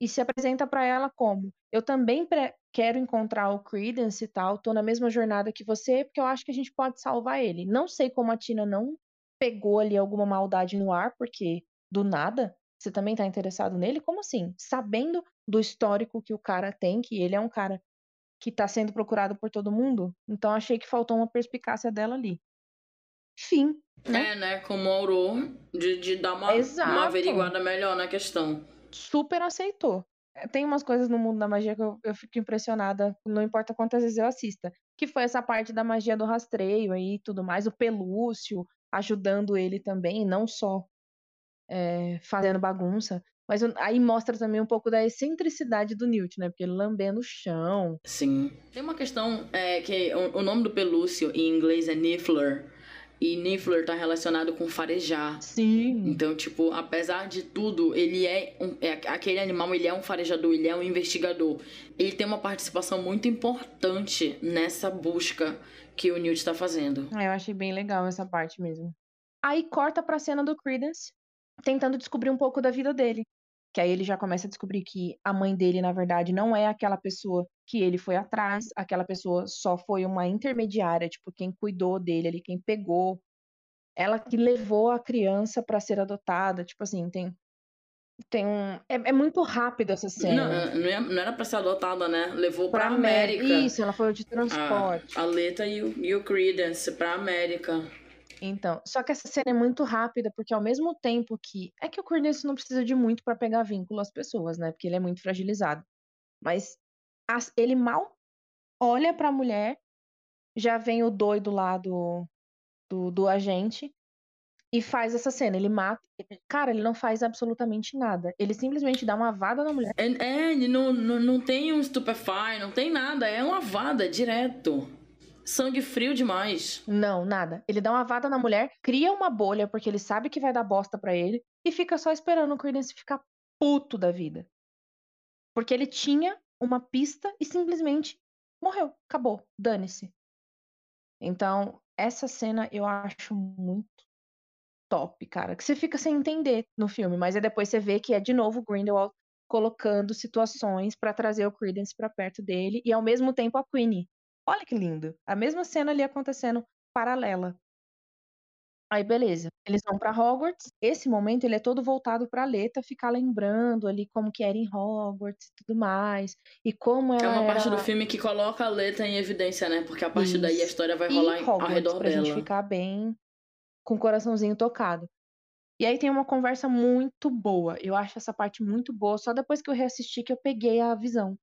e se apresenta pra ela como: Eu também quero encontrar o Credence e tal, tô na mesma jornada que você, porque eu acho que a gente pode salvar ele. Não sei como a Tina não pegou ali alguma maldade no ar, porque do nada você também tá interessado nele? Como assim? Sabendo do histórico que o cara tem, que ele é um cara que tá sendo procurado por todo mundo, então achei que faltou uma perspicácia dela ali. Fim. né? É, né? Como Auror, de, de dar uma, Exato. uma averiguada melhor na questão. Super aceitou. Eh, Tem umas coisas no mundo da magia que eu, eu fico impressionada, não importa quantas vezes eu assista. Que foi essa parte da magia do rastreio aí e tudo mais, o Pelúcio ajudando ele também, não só eh, fazendo bagunça. Mas aí mostra também um pouco da excentricidade do Newt, né? Porque ele lambendo o chão. Sim. Tem uma questão é, que o, o nome do pelúcio em inglês é Niffler. E Niffler tá relacionado com farejar. Sim. Então, tipo, apesar de tudo, ele é, um, é aquele animal, ele é um farejador, ele é um investigador. Ele tem uma participação muito importante nessa busca que o Newt tá fazendo. Ah, eu achei bem legal essa parte mesmo. Aí corta pra cena do Credence, tentando descobrir um pouco da vida dele. Que aí ele já começa a descobrir que a mãe dele, na verdade, não é aquela pessoa que ele foi atrás, aquela pessoa só foi uma intermediária, tipo, quem cuidou dele ali, quem pegou. Ela que levou a criança pra ser adotada, tipo assim, tem. Tem um. É, é muito rápido essa cena. não, é- não era pra ser adotada, né? Levou pra, Amé- América. Ah. Isso, ela foi de transporte. A, a Leta e o, e o Credence pra América. Então, só que essa cena é muito rápida, porque ao mesmo tempo que. É que o Credence não precisa de muito pra pegar vínculo às pessoas, né? Porque ele é muito fragilizado. Mas as- ele mal olha pra mulher, já vem o doido lá do, do, do agente e faz essa cena. Ele mata. Cara, ele não faz absolutamente nada. Ele simplesmente dá uma vada na mulher. É, é, ele não, não, não tem um stupefy, não tem nada. É uma vada direto. Sangue frio demais. Não, nada. Ele dá uma vada na mulher, cria uma bolha, porque ele sabe que vai dar bosta pra ele, e fica só esperando o Credence ficar puto da vida. Porque ele tinha uma pista e simplesmente morreu. Acabou. Dane-se. Então, essa cena eu acho muito top, cara. Que você fica sem entender no filme, mas aí depois você vê que é de novo Grindelwald colocando situações pra trazer o Credence pra perto dele e ao mesmo tempo a Queenie. Olha que lindo. A mesma cena ali acontecendo paralela. Aí beleza, eles vão pra Hogwarts. Esse momento ele é todo voltado pra Leta ficar lembrando ali como que era em Hogwarts e tudo mais e como ela É uma parte era do filme que coloca a Leta em evidência, né? Porque a partir daí a Isso. história vai e rolar em- ao Hogwarts redor pra gente dela. ficar bem com o coraçãozinho tocado. E aí tem uma conversa muito boa. Eu acho essa parte muito boa. Só depois que eu reassisti que eu peguei a visão.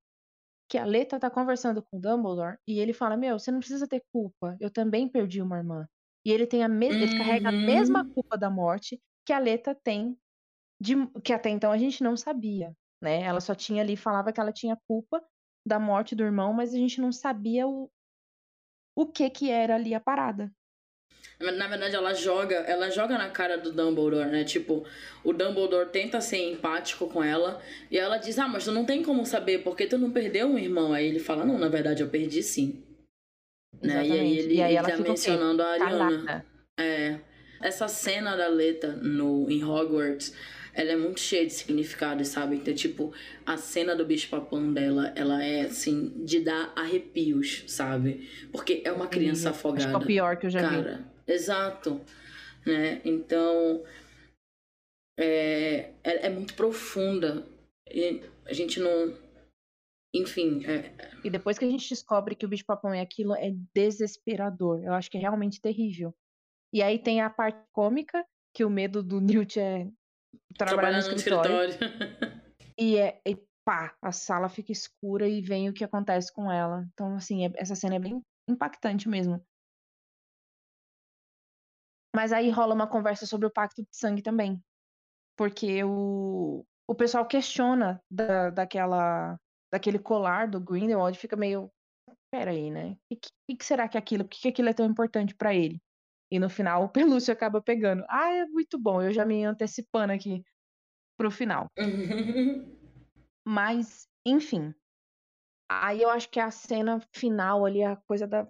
Que a Leta tá conversando com o Dumbledore e ele fala: Meu, você não precisa ter culpa, eu também perdi uma irmã. E ele tem a me... ele carrega a mesma Uhum. culpa da morte que a Leta tem, de... que até então a gente não sabia, né? Ela só tinha ali, falava que ela tinha culpa da morte do irmão, mas a gente não sabia o, o que que era ali a parada. Na verdade, ela joga, ela joga na cara do Dumbledore, né? Tipo, o Dumbledore tenta ser empático com ela e ela diz: "Ah, mas tu não tem como saber porque tu não perdeu um irmão". Aí ele fala: "Não, na verdade eu perdi sim". Né? E aí ele, E aí ela tá mencionando a Ariana. Calada. É. Essa cena da Leta no, em Hogwarts, ela é muito cheia de significado, sabe? Então, tipo, a cena do bicho papão dela, ela é, assim, de dar arrepios, sabe? Porque é uma criança Acho que é afogada. o pior que eu já vi. Cara, exato. Né? Então, é, é, é muito profunda. E a gente não. Enfim, é, E depois que a gente descobre que o bicho papão é aquilo, é desesperador. Eu acho que é realmente terrível. E aí tem a parte cômica, que o medo do Newt é trabalhar, trabalhar no escritório. escritório. E é e pá, a sala fica escura e vem o que acontece com ela. Então, assim, é- essa cena é bem impactante mesmo. Mas aí rola uma conversa sobre o pacto de sangue também. Porque o, o pessoal questiona da, daquela, daquele colar do Grindelwald e fica meio. Peraí, né? O que, que, será que é aquilo? Por que, que aquilo é tão importante pra ele? E no final o Pelúcio acaba pegando. Ah, é muito bom. Eu já me antecipando aqui pro final. Mas, enfim. Aí eu acho que a cena final ali, a coisa da.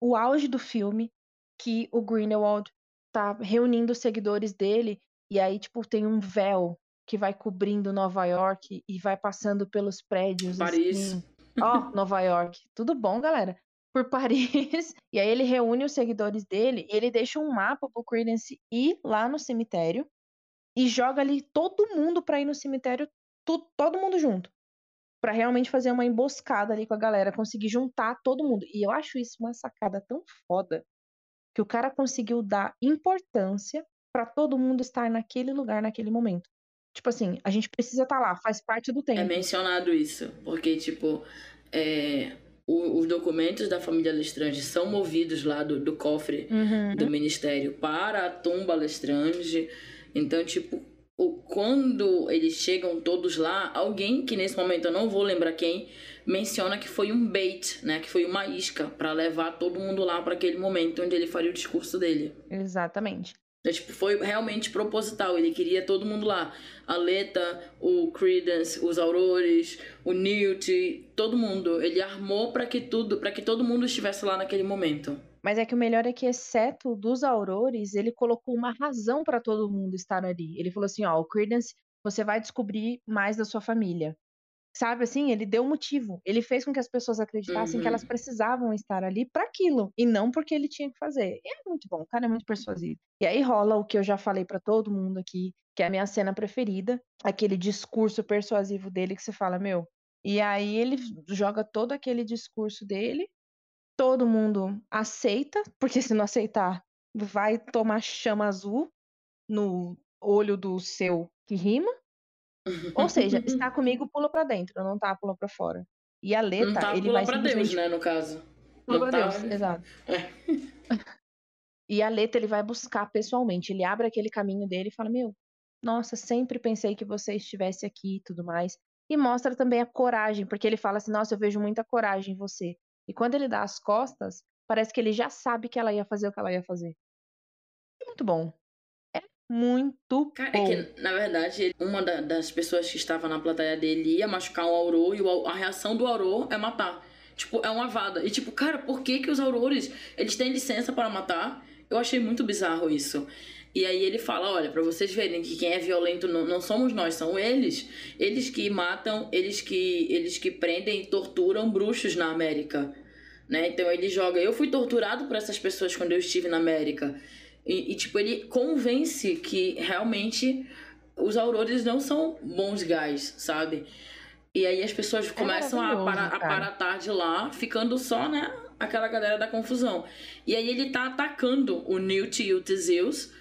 O auge do filme, que o Grindelwald tá reunindo os seguidores dele, e aí, tipo, tem um véu que vai cobrindo Nova York e vai passando pelos prédios. Paris. Assim. Ó, Nova York. Tudo bom, galera? Por Paris. E aí ele reúne os seguidores dele e ele deixa um mapa pro Credence ir lá no cemitério e joga ali todo mundo pra ir no cemitério, tu- todo mundo junto. Pra realmente fazer uma emboscada ali com a galera, conseguir juntar todo mundo. E eu acho isso uma sacada tão foda que o cara conseguiu dar importância pra todo mundo estar naquele lugar naquele momento. Tipo assim, a gente precisa estar lá, faz parte do É tempo. mencionado isso, porque, tipo, é, o- os documentos da família Lestrange são movidos lá do, do cofre Uhum. do ministério para a tumba Lestrange. Então, tipo, o, quando eles chegam todos lá, alguém que nesse momento eu não vou lembrar quem, menciona que foi um bait, né? Que foi uma isca para levar todo mundo lá para aquele momento onde ele faria o discurso dele. Exatamente. Então, tipo, foi realmente proposital. Ele queria todo mundo lá. A Leta, o Credence, os Aurores, o Newt, todo mundo. Ele armou para que tudo, para que todo mundo estivesse lá naquele momento. Mas é que o melhor é que, exceto dos aurores, ele colocou uma razão pra todo mundo estar ali. Ele falou assim: ó, o Credence, você vai descobrir mais da sua família. Sabe assim? Ele deu motivo. Ele fez com que as pessoas acreditassem que Uhum. elas precisavam estar ali pra aquilo. E não porque ele tinha que fazer. E é muito bom, o cara é muito persuasivo. E aí rola o que eu já falei pra todo mundo aqui, que é a minha cena preferida. Aquele discurso persuasivo dele que você fala, meu. E aí ele joga todo aquele discurso dele todo mundo aceita, porque se não aceitar, vai tomar chama azul no olho do seu que rima. Ou seja, está comigo, pula pra dentro, não tá, pula pra fora. E a Leta, tá ele pula vai pra Deus, simplesmente né, no caso. Pula pra tá- Deus, exato. É. E a Leta ele vai buscar pessoalmente, ele abre aquele caminho dele e fala: "Meu, nossa, sempre pensei que você estivesse aqui e tudo mais". E mostra também a coragem, porque ele fala assim: "Nossa, eu vejo muita coragem em você". E quando ele dá as costas, parece que ele já sabe que ela ia fazer o que ela ia fazer. É muito bom. Muito Cara, bom. é que, na verdade, uma da- das pessoas que estava na plateia dele ia machucar um Auror e o a reação do Auror é matar. Tipo, é uma vada. E tipo, cara, por que que os Aurores, eles têm licença para matar? Eu achei muito bizarro isso. E aí ele fala, olha, pra vocês verem que quem é violento não, não somos nós, são eles. Eles que matam, eles que eles que prendem e torturam bruxos na América. Né? Então ele joga, eu fui torturado por essas pessoas quando eu estive na América. E, e, tipo, ele convence que realmente os aurores não são bons guys, sabe? E aí as pessoas começam a, para, a cara. paratar de lá, ficando só, né, aquela galera da confusão. E aí ele tá atacando o Newt e o Theseus,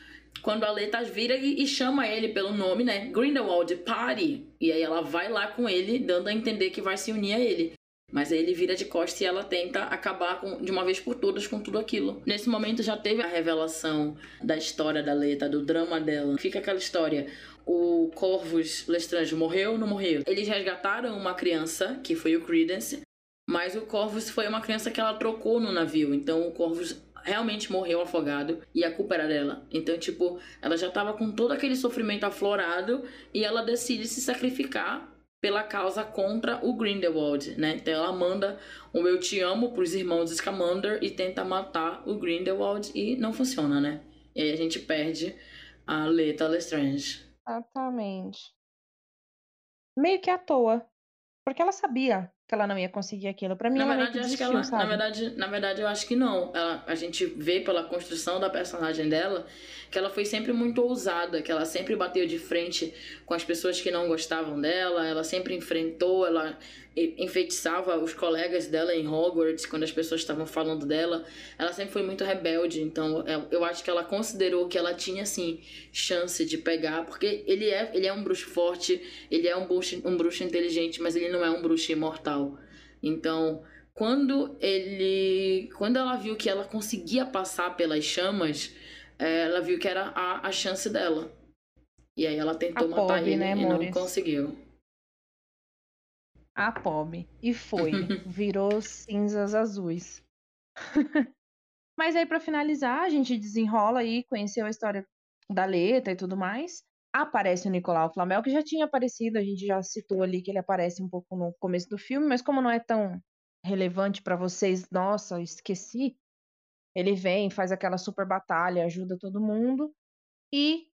quando a Leta vira e, e chama ele pelo nome, né, Grindelwald, pare! E aí ela vai lá com ele, dando a entender que vai se unir a ele. Mas aí ele vira de costas e ela tenta acabar com, de uma vez por todas com tudo aquilo. Nesse momento já teve a revelação da história da Leta, do drama dela. Fica aquela história. O Corvus Lestrange morreu ou não morreu? Eles resgataram uma criança, que foi o Credence, mas o Corvus foi uma criança que ela trocou no navio. Então o Corvus realmente morreu afogado e a culpa era dela. Então, tipo, ela já tava com todo aquele sofrimento aflorado e ela decide se sacrificar pela causa contra o Grindelwald, né? Então ela manda um eu te amo pros irmãos Scamander e tenta matar o Grindelwald e não funciona, né? E aí a gente perde a Leta Lestrange. Exatamente. Meio que à toa. Porque ela sabia que ela não ia conseguir aquilo. Para mim, na ela verdade, meio acho que desistiu, ela, na verdade, na verdade, eu acho que não. Ela, a gente vê pela construção da personagem dela que ela foi sempre muito ousada, que ela sempre bateu de frente com as pessoas que não gostavam dela, ela sempre enfrentou, ela enfeitiçava os colegas dela em Hogwarts quando as pessoas estavam falando dela. Ela sempre foi muito rebelde, então eu acho que ela considerou que ela tinha assim chance de pegar, porque ele é, ele é um bruxo forte, ele é um bruxo, um bruxo inteligente, mas ele não é um bruxo imortal. Então, quando ele, quando ela viu que ela conseguia passar pelas chamas, é, ela viu que era a, a chance dela. E aí ela tentou A matar pobre, ele né, e não conseguiu. A pobre. E foi. Virou cinzas azuis. Mas aí, pra finalizar, a gente desenrola aí, conheceu a história da letra e tudo mais. Aparece o Nicolau Flamel, que já tinha aparecido, a gente já citou ali que ele aparece um pouco no começo do filme, mas como não é tão relevante pra vocês, nossa, esqueci. Ele vem, faz aquela super batalha, ajuda todo mundo. E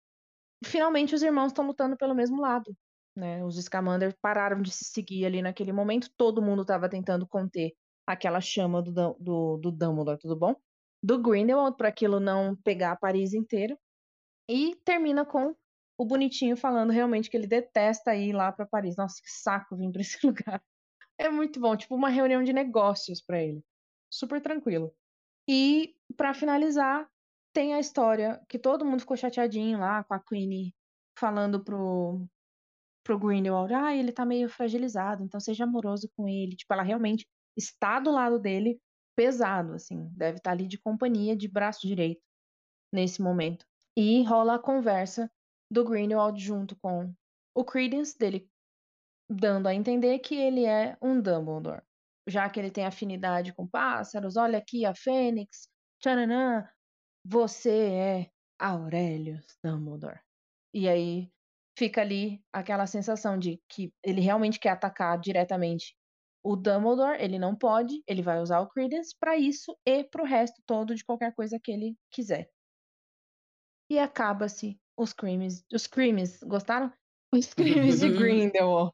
finalmente os irmãos estão lutando pelo mesmo lado. Né? Os Scamander pararam de se seguir ali naquele momento. Todo mundo estava tentando conter aquela chama do, do, do Dumbledore, tudo bom? Do Grindelwald, para aquilo não pegar Paris inteiro. E termina com o bonitinho falando realmente que ele detesta ir lá para Paris. Nossa, que saco vir para esse lugar. É muito bom, tipo uma reunião de negócios para ele. Super tranquilo. E para finalizar, tem a história que todo mundo ficou chateadinho lá com a Queenie falando pro pro Grindelwald, ah, ele tá meio fragilizado, então seja amoroso com ele. Tipo, ela realmente está do lado dele, pesado, assim, deve estar ali de companhia, de braço direito, nesse momento. E rola a conversa do Grindelwald junto com o Credence dele, dando a entender que ele é um Dumbledore. Já que ele tem afinidade com pássaros, olha aqui a Fênix, tchananã, você é Aurelius Dumbledore. E aí fica ali aquela sensação de que ele realmente quer atacar diretamente o Dumbledore, ele não pode, ele vai usar o Credence para isso e pro resto todo de qualquer coisa que ele quiser. E acaba-se os crimes, os crimes, gostaram? Os crimes de Grindelwald.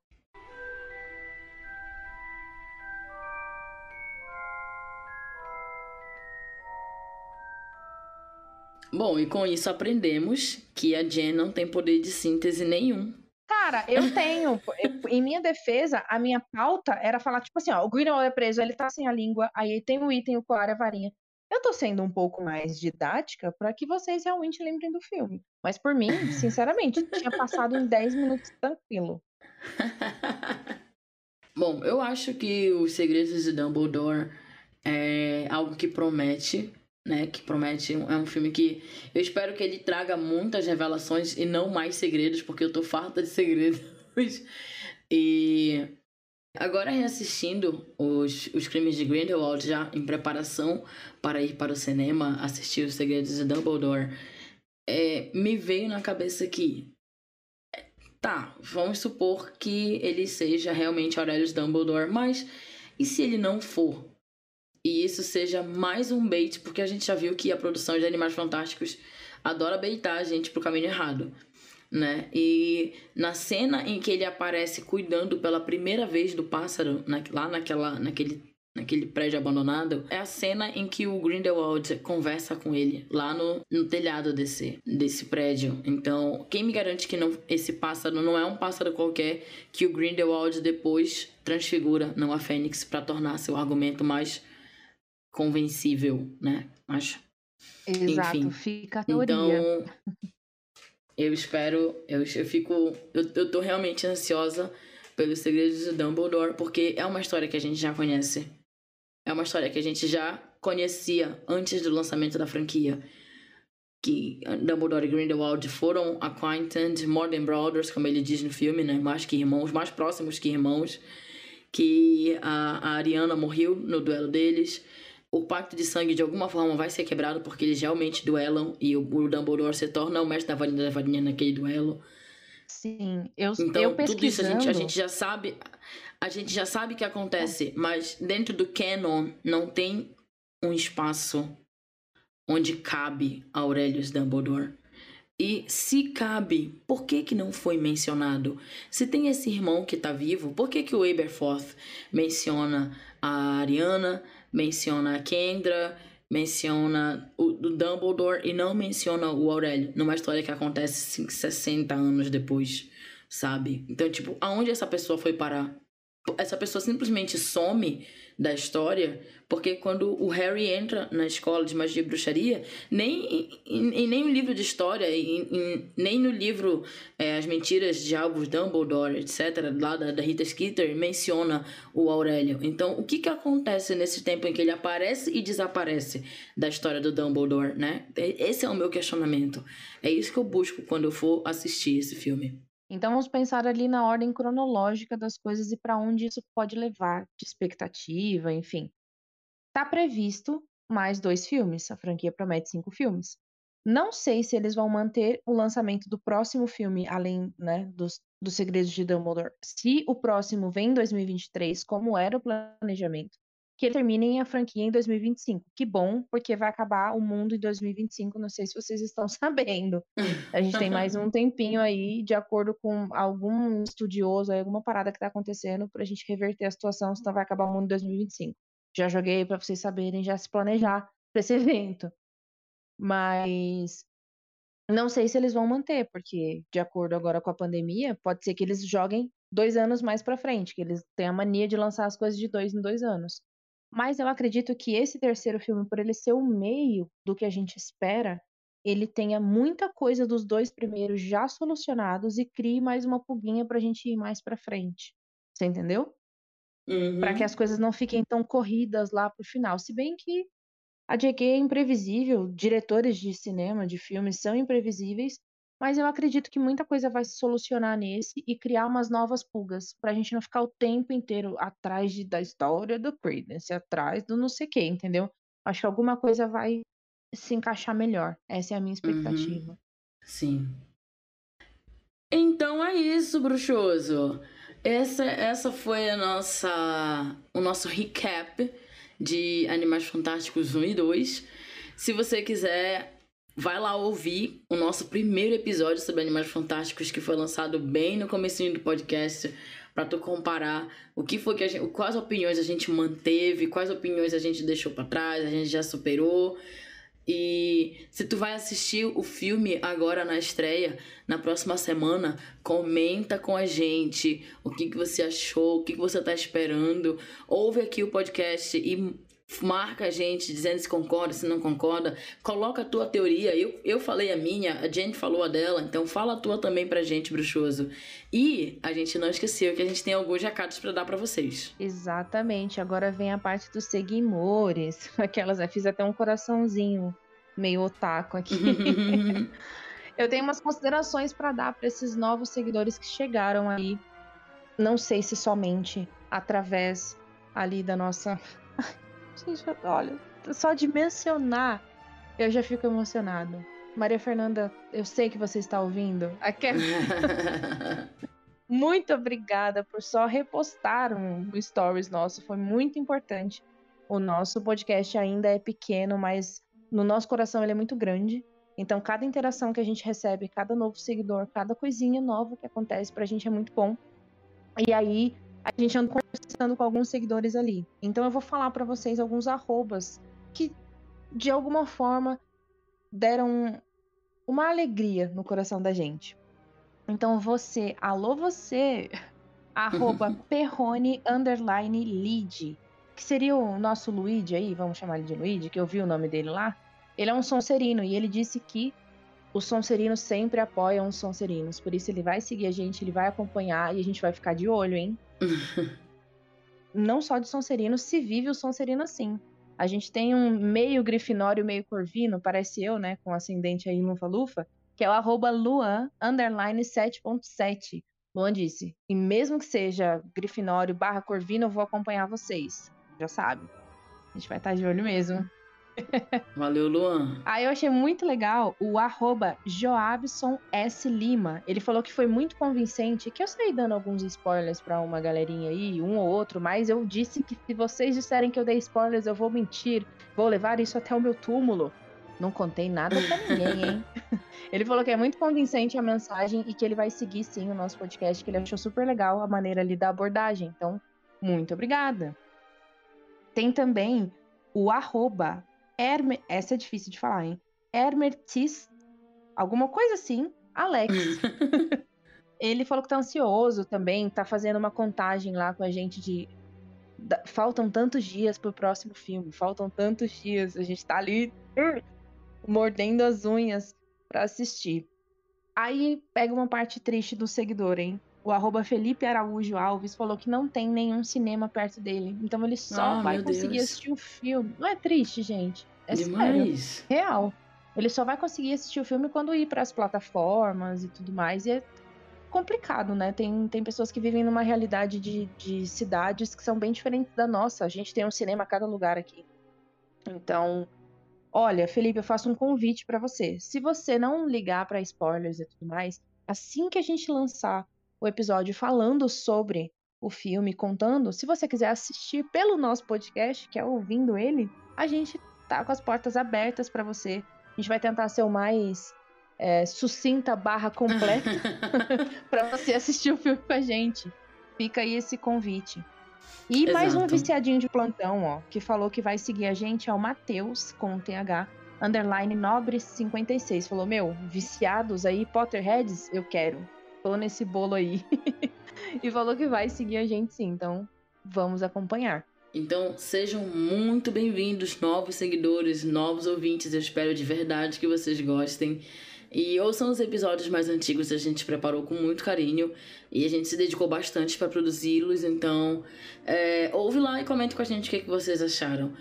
Bom, e com isso aprendemos que a Jen não tem poder de síntese nenhum. Cara, eu tenho. eu- em minha defesa, a minha pauta era falar, tipo assim, ó, o Grindelwald é preso, ele tá sem a língua, aí tem o item, o colar e a varinha. Eu tô sendo um pouco mais didática para que vocês realmente lembrem do filme. Mas por mim, sinceramente, tinha passado em 10 minutos tranquilo. Bom, eu acho que Os Segredos de Dumbledore é algo que promete, né? Que promete, é um filme que eu espero que ele traga muitas revelações e não mais segredos, porque eu tô farta de segredos. E agora reassistindo os, os crimes de Grindelwald já em preparação para ir para o cinema assistir Os Segredos de Dumbledore, é, me veio na cabeça que Tá, vamos supor que ele seja realmente Aurelius Dumbledore, mas e se ele não for? E isso seja mais um bait, porque a gente já viu que a produção de Animais Fantásticos adora baitar a gente pro caminho errado, né? E na cena em que ele aparece cuidando pela primeira vez do pássaro, na- lá naquela, naquele, naquele prédio abandonado, é a cena em que o Grindelwald conversa com ele lá no, no telhado desse, desse prédio. Então, quem me garante que não, esse pássaro não é um pássaro qualquer que o Grindelwald depois transfigura, não a Fênix, para tornar seu argumento mais convencível, né? Acho. Exato, Enfim, fica a teoria. Então, eu espero, eu, eu fico, eu, eu tô realmente ansiosa pelos segredos de Dumbledore, porque é uma história que a gente já conhece. É uma história que a gente já conhecia antes do lançamento da franquia. Que Dumbledore e Grindelwald foram acquainted, more than brothers, como ele diz no filme, né? Mais que irmãos, mais próximos que irmãos. Que a, a Ariana morreu no duelo deles o pacto de sangue de alguma forma vai ser quebrado porque eles realmente duelam e o, o Dumbledore se torna o mestre da varinha da varinha naquele duelo. Sim, eu, Então, eu tudo isso a gente, a gente já sabe. A gente já sabe que acontece, mas dentro do canon não tem um espaço onde cabe Aurelius Dumbledore. E se cabe, por que que não foi mencionado? Se tem esse irmão que tá vivo, por que que o Aberforth menciona a Ariana, menciona a Kendra, menciona o, o Dumbledore e não menciona o Aurélio numa história que acontece cinco- 60 anos depois, sabe? Então, tipo, aonde essa pessoa foi parar? Essa pessoa simplesmente some da história porque quando o Harry entra na escola de magia e bruxaria, nem em, em nenhum livro de história, em- em- nem no livro é, As Mentiras de Albus Dumbledore, etc., lá da, da Rita Skeeter, menciona o Aurélio. Então, o que que acontece nesse tempo em que ele aparece e desaparece da história do Dumbledore, né? Esse é o meu questionamento. É isso que eu busco quando eu for assistir esse filme. Então vamos pensar ali na ordem cronológica das coisas e para onde isso pode levar, de expectativa, enfim. Tá previsto mais dois filmes, a franquia promete cinco filmes. Não sei se eles vão manter o lançamento do próximo filme, além né, dos, dos Segredos de Dumbledore. Se o próximo vem em 2023, como era o planejamento, que eles terminem a franquia em 2025. Que bom, porque vai acabar o mundo em 2025. Não sei se vocês estão sabendo. A gente tem mais um tempinho aí, de acordo com algum estudioso, alguma parada que tá acontecendo, pra gente reverter a situação, senão vai acabar o mundo em 2025. Já joguei pra vocês saberem, já se planejar pra esse evento. Mas não sei se eles vão manter, porque de acordo agora com a pandemia, pode ser que eles joguem dois anos mais pra frente, que eles têm a mania de lançar as coisas de dois em dois anos. Mas eu acredito que esse terceiro filme, por ele ser o meio do que a gente espera, ele tenha muita coisa dos dois primeiros já solucionados e crie mais uma pulguinha pra gente ir mais pra frente. Você entendeu? Pra que as coisas não fiquem tão corridas lá pro final. Se bem que a JK é imprevisível, diretores de cinema, de filmes são imprevisíveis, mas eu acredito que muita coisa vai se solucionar nesse e criar umas novas pulgas, pra gente não ficar o tempo inteiro atrás de- da história do Credence, atrás do não sei o que, entendeu? Acho que alguma coisa vai se encaixar melhor. Essa é a minha expectativa. Sim. Então é isso, bruxoso. Essa, essa foi a nossa, o nosso recap de Animais Fantásticos 1 e 2. Se você quiser, vai lá ouvir o nosso primeiro episódio sobre Animais Fantásticos, que foi lançado bem no comecinho do podcast, para tu comparar o que foi que a gente, quais opiniões a gente manteve, quais opiniões a gente deixou para trás, a gente já superou. E se tu vai assistir o filme agora na estreia, na próxima semana, comenta com a gente o que, que você achou, o que, que você tá esperando. Ouve aqui o podcast e marca a gente dizendo se concorda, se não concorda. Coloca a tua teoria. Eu, eu falei a minha, a Jenny falou a dela, então fala a tua também pra gente, bruxoso. E a gente não esqueceu que a gente tem alguns recados pra dar pra vocês. Exatamente. Agora vem a parte dos seguimores. Aquelas, eu fiz até um coraçãozinho meio otaku aqui. Eu tenho umas considerações para dar para esses novos seguidores que chegaram aí. Não sei se somente através ali da nossa. Olha, só de mencionar eu já fico emocionado. Maria Fernanda, eu sei que você está ouvindo. Muito obrigada por só repostar um stories nosso, foi muito importante. O nosso podcast ainda é pequeno, mas no nosso coração ele é muito grande. Então, cada interação que a gente recebe, cada novo seguidor, cada coisinha nova que acontece pra gente é muito bom. E aí, a gente anda conversando com alguns seguidores ali. Então, eu vou falar pra vocês alguns arrobas que, de alguma forma, deram uma alegria no coração da gente. Então, você, alô você, arroba perrone underline lead, que seria o nosso Luigi aí, vamos chamar ele de Luigi, que eu vi o nome dele lá. Ele é um sonserino e ele disse que os Sonserinos sempre apoiam os Sonserinos. Por isso ele vai seguir a gente, ele vai acompanhar e a gente vai ficar de olho, hein? Não só de Sonserino, se vive o Sonserino assim. A gente tem um meio grifinório, meio corvino, parece eu, né? Com ascendente aí Lufa-Lufa, que é o arroba Luan, underline 7.7. Luan disse, e mesmo que seja grifinório barra corvino, eu vou acompanhar vocês. Já sabe. A gente vai estar de olho mesmo. Valeu, Luan. Aí eu achei muito legal o arroba Joabson S. Lima. Ele falou que foi muito convincente, que eu saí dando alguns spoilers para uma galerinha aí, um ou outro, mas eu disse que se vocês disserem que eu dei spoilers, eu vou mentir. Vou levar isso até o meu túmulo. Não contei nada pra ninguém, hein? ele falou que é muito convincente a mensagem e que ele vai seguir sim o nosso podcast, que ele achou super legal a maneira ali da abordagem. Então, muito obrigada. Tem também o arroba Herme... Essa é difícil de falar, hein? Hermertis, alguma coisa assim, Alex. ele falou que tá ansioso também, tá fazendo uma contagem lá com a gente de. Faltam tantos dias pro próximo filme, faltam tantos dias, a gente tá ali uh, mordendo as unhas para assistir. Aí pega uma parte triste do seguidor, hein? O arroba Felipe Araújo Alves falou que não tem nenhum cinema perto dele. Então ele só Ah, vai conseguir Deus. assistir o filme. Não é triste, gente. É sério. Demais. Real. Ele só vai conseguir assistir o filme quando ir para as plataformas e tudo mais. E é complicado, né? Tem, tem pessoas que vivem numa realidade de, de cidades que são bem diferentes da nossa. A gente tem um cinema a cada lugar aqui. Então, olha, Felipe, eu faço um convite para você. Se você não ligar para spoilers e tudo mais, assim que a gente lançar o episódio falando sobre o filme, contando, se você quiser assistir pelo nosso podcast, que é ouvindo ele, a gente tá com as portas abertas para você. A gente vai tentar ser o mais é, sucinta barra completa para você assistir o filme com a gente. Fica aí esse convite. E mais um Exato. viciadinho de plantão, ó, que falou que vai seguir a gente é o Matheus, com TH, underline nobre 56. Falou, meu, viciados aí, Potterheads, eu quero. Tô nesse bolo aí. e falou que vai seguir a gente sim, então vamos acompanhar. Então, sejam muito bem-vindos, novos seguidores, novos ouvintes. Eu espero de verdade que vocês gostem. E ouçam os episódios mais antigos, a gente preparou com muito carinho e a gente se dedicou bastante para produzi-los. Então, é, ouve lá e comente com a gente o que, que vocês acharam.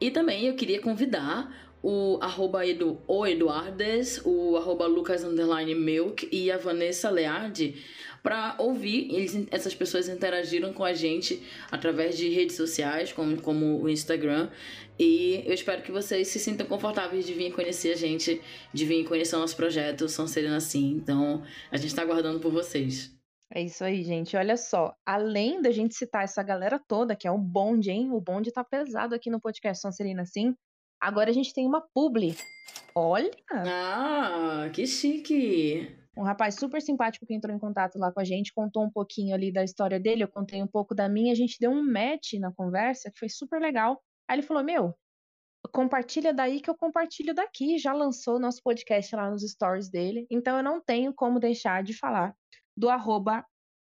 E também eu queria convidar o arroba Edu, o Eduardes, o arroba Lucas underline Milk e a Vanessa Leardi para ouvir. Eles, essas pessoas interagiram com a gente através de redes sociais, como, como o Instagram. E eu espero que vocês se sintam confortáveis de vir conhecer a gente, de vir conhecer o nosso projeto São Serena Assim. Então, a gente tá aguardando por vocês. É isso aí, gente. Olha só, além da gente citar essa galera toda, que é um bonde, hein? O bonde tá pesado aqui no podcast Sonserina Sim. Agora a gente tem uma publi. Olha! Ah, que chique! Um rapaz super simpático que entrou em contato lá com a gente, contou um pouquinho ali da história dele, eu contei um pouco da minha, a gente deu um match na conversa, que foi super legal. Aí ele falou: Meu, compartilha daí que eu compartilho daqui. Já lançou nosso podcast lá nos stories dele, então eu não tenho como deixar de falar do arroba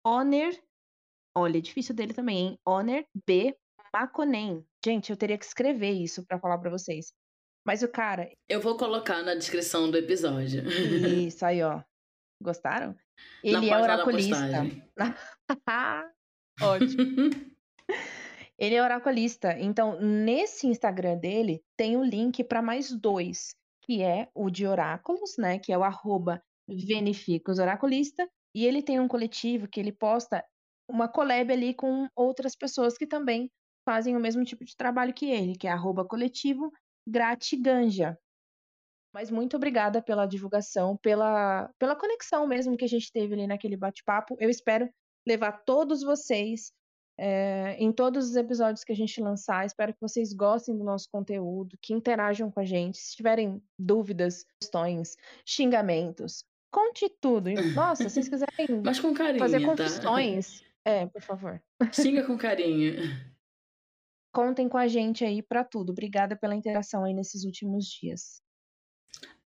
Honor. Olha, é difícil dele também, hein? Honor B. Maconen. Gente, eu teria que escrever isso pra falar pra vocês. Mas o cara, Eu vou colocar na descrição do episódio. isso aí, ó. Gostaram? Ele na é página da oraculista. Ótimo. Ele é oraculista. Então, nesse Instagram dele, tem o link para mais dois, que é o de oráculos, né? Que é o arroba Oraculista. E ele tem um coletivo que ele posta uma collab ali com outras pessoas que também fazem o mesmo tipo de trabalho que ele, que é arroba coletivo Gratiganja. Mas muito obrigada pela divulgação, pela, pela conexão mesmo que a gente teve ali naquele bate-papo. Eu espero levar todos vocês é, em todos os episódios que a gente lançar. Espero que vocês gostem do nosso conteúdo, que interajam com a gente. Se tiverem dúvidas, questões, xingamentos, conte tudo. Nossa, se vocês quiserem Mas com carinho, fazer tá? confissões, é, por favor. Xinga com carinho. Contem com a gente aí pra tudo. Obrigada pela interação aí nesses últimos dias.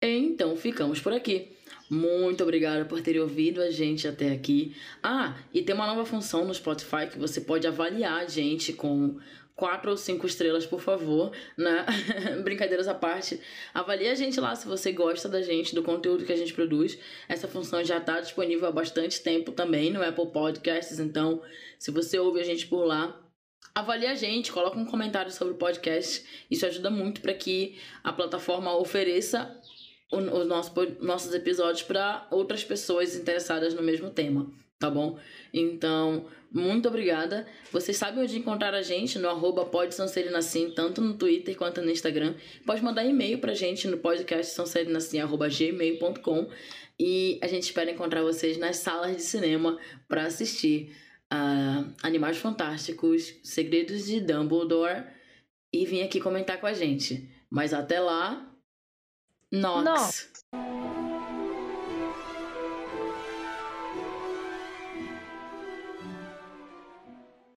Então, ficamos por aqui. Muito obrigada por ter ouvido a gente até aqui. Ah, e tem uma nova função no Spotify que você pode avaliar a gente com quatro ou cinco estrelas, por favor, né? Brincadeiras à parte. Avalie a gente lá se você gosta da gente, do conteúdo que a gente produz. Essa função já está disponível há bastante tempo também no Apple Podcasts, então se você ouve a gente por lá, avalie a gente, coloca um comentário sobre o podcast. Isso ajuda muito para que a plataforma ofereça os nosso, nossos episódios para outras pessoas interessadas no mesmo tema, tá bom? Então, muito obrigada. Vocês sabem onde encontrar a gente no arroba tanto no Twitter quanto no Instagram. Pode mandar e-mail pra gente no podcast e a gente espera encontrar vocês nas salas de cinema para assistir Animais Fantásticos, Segredos de Dumbledore e vir aqui comentar com a gente. Mas até lá, Nox. Nox.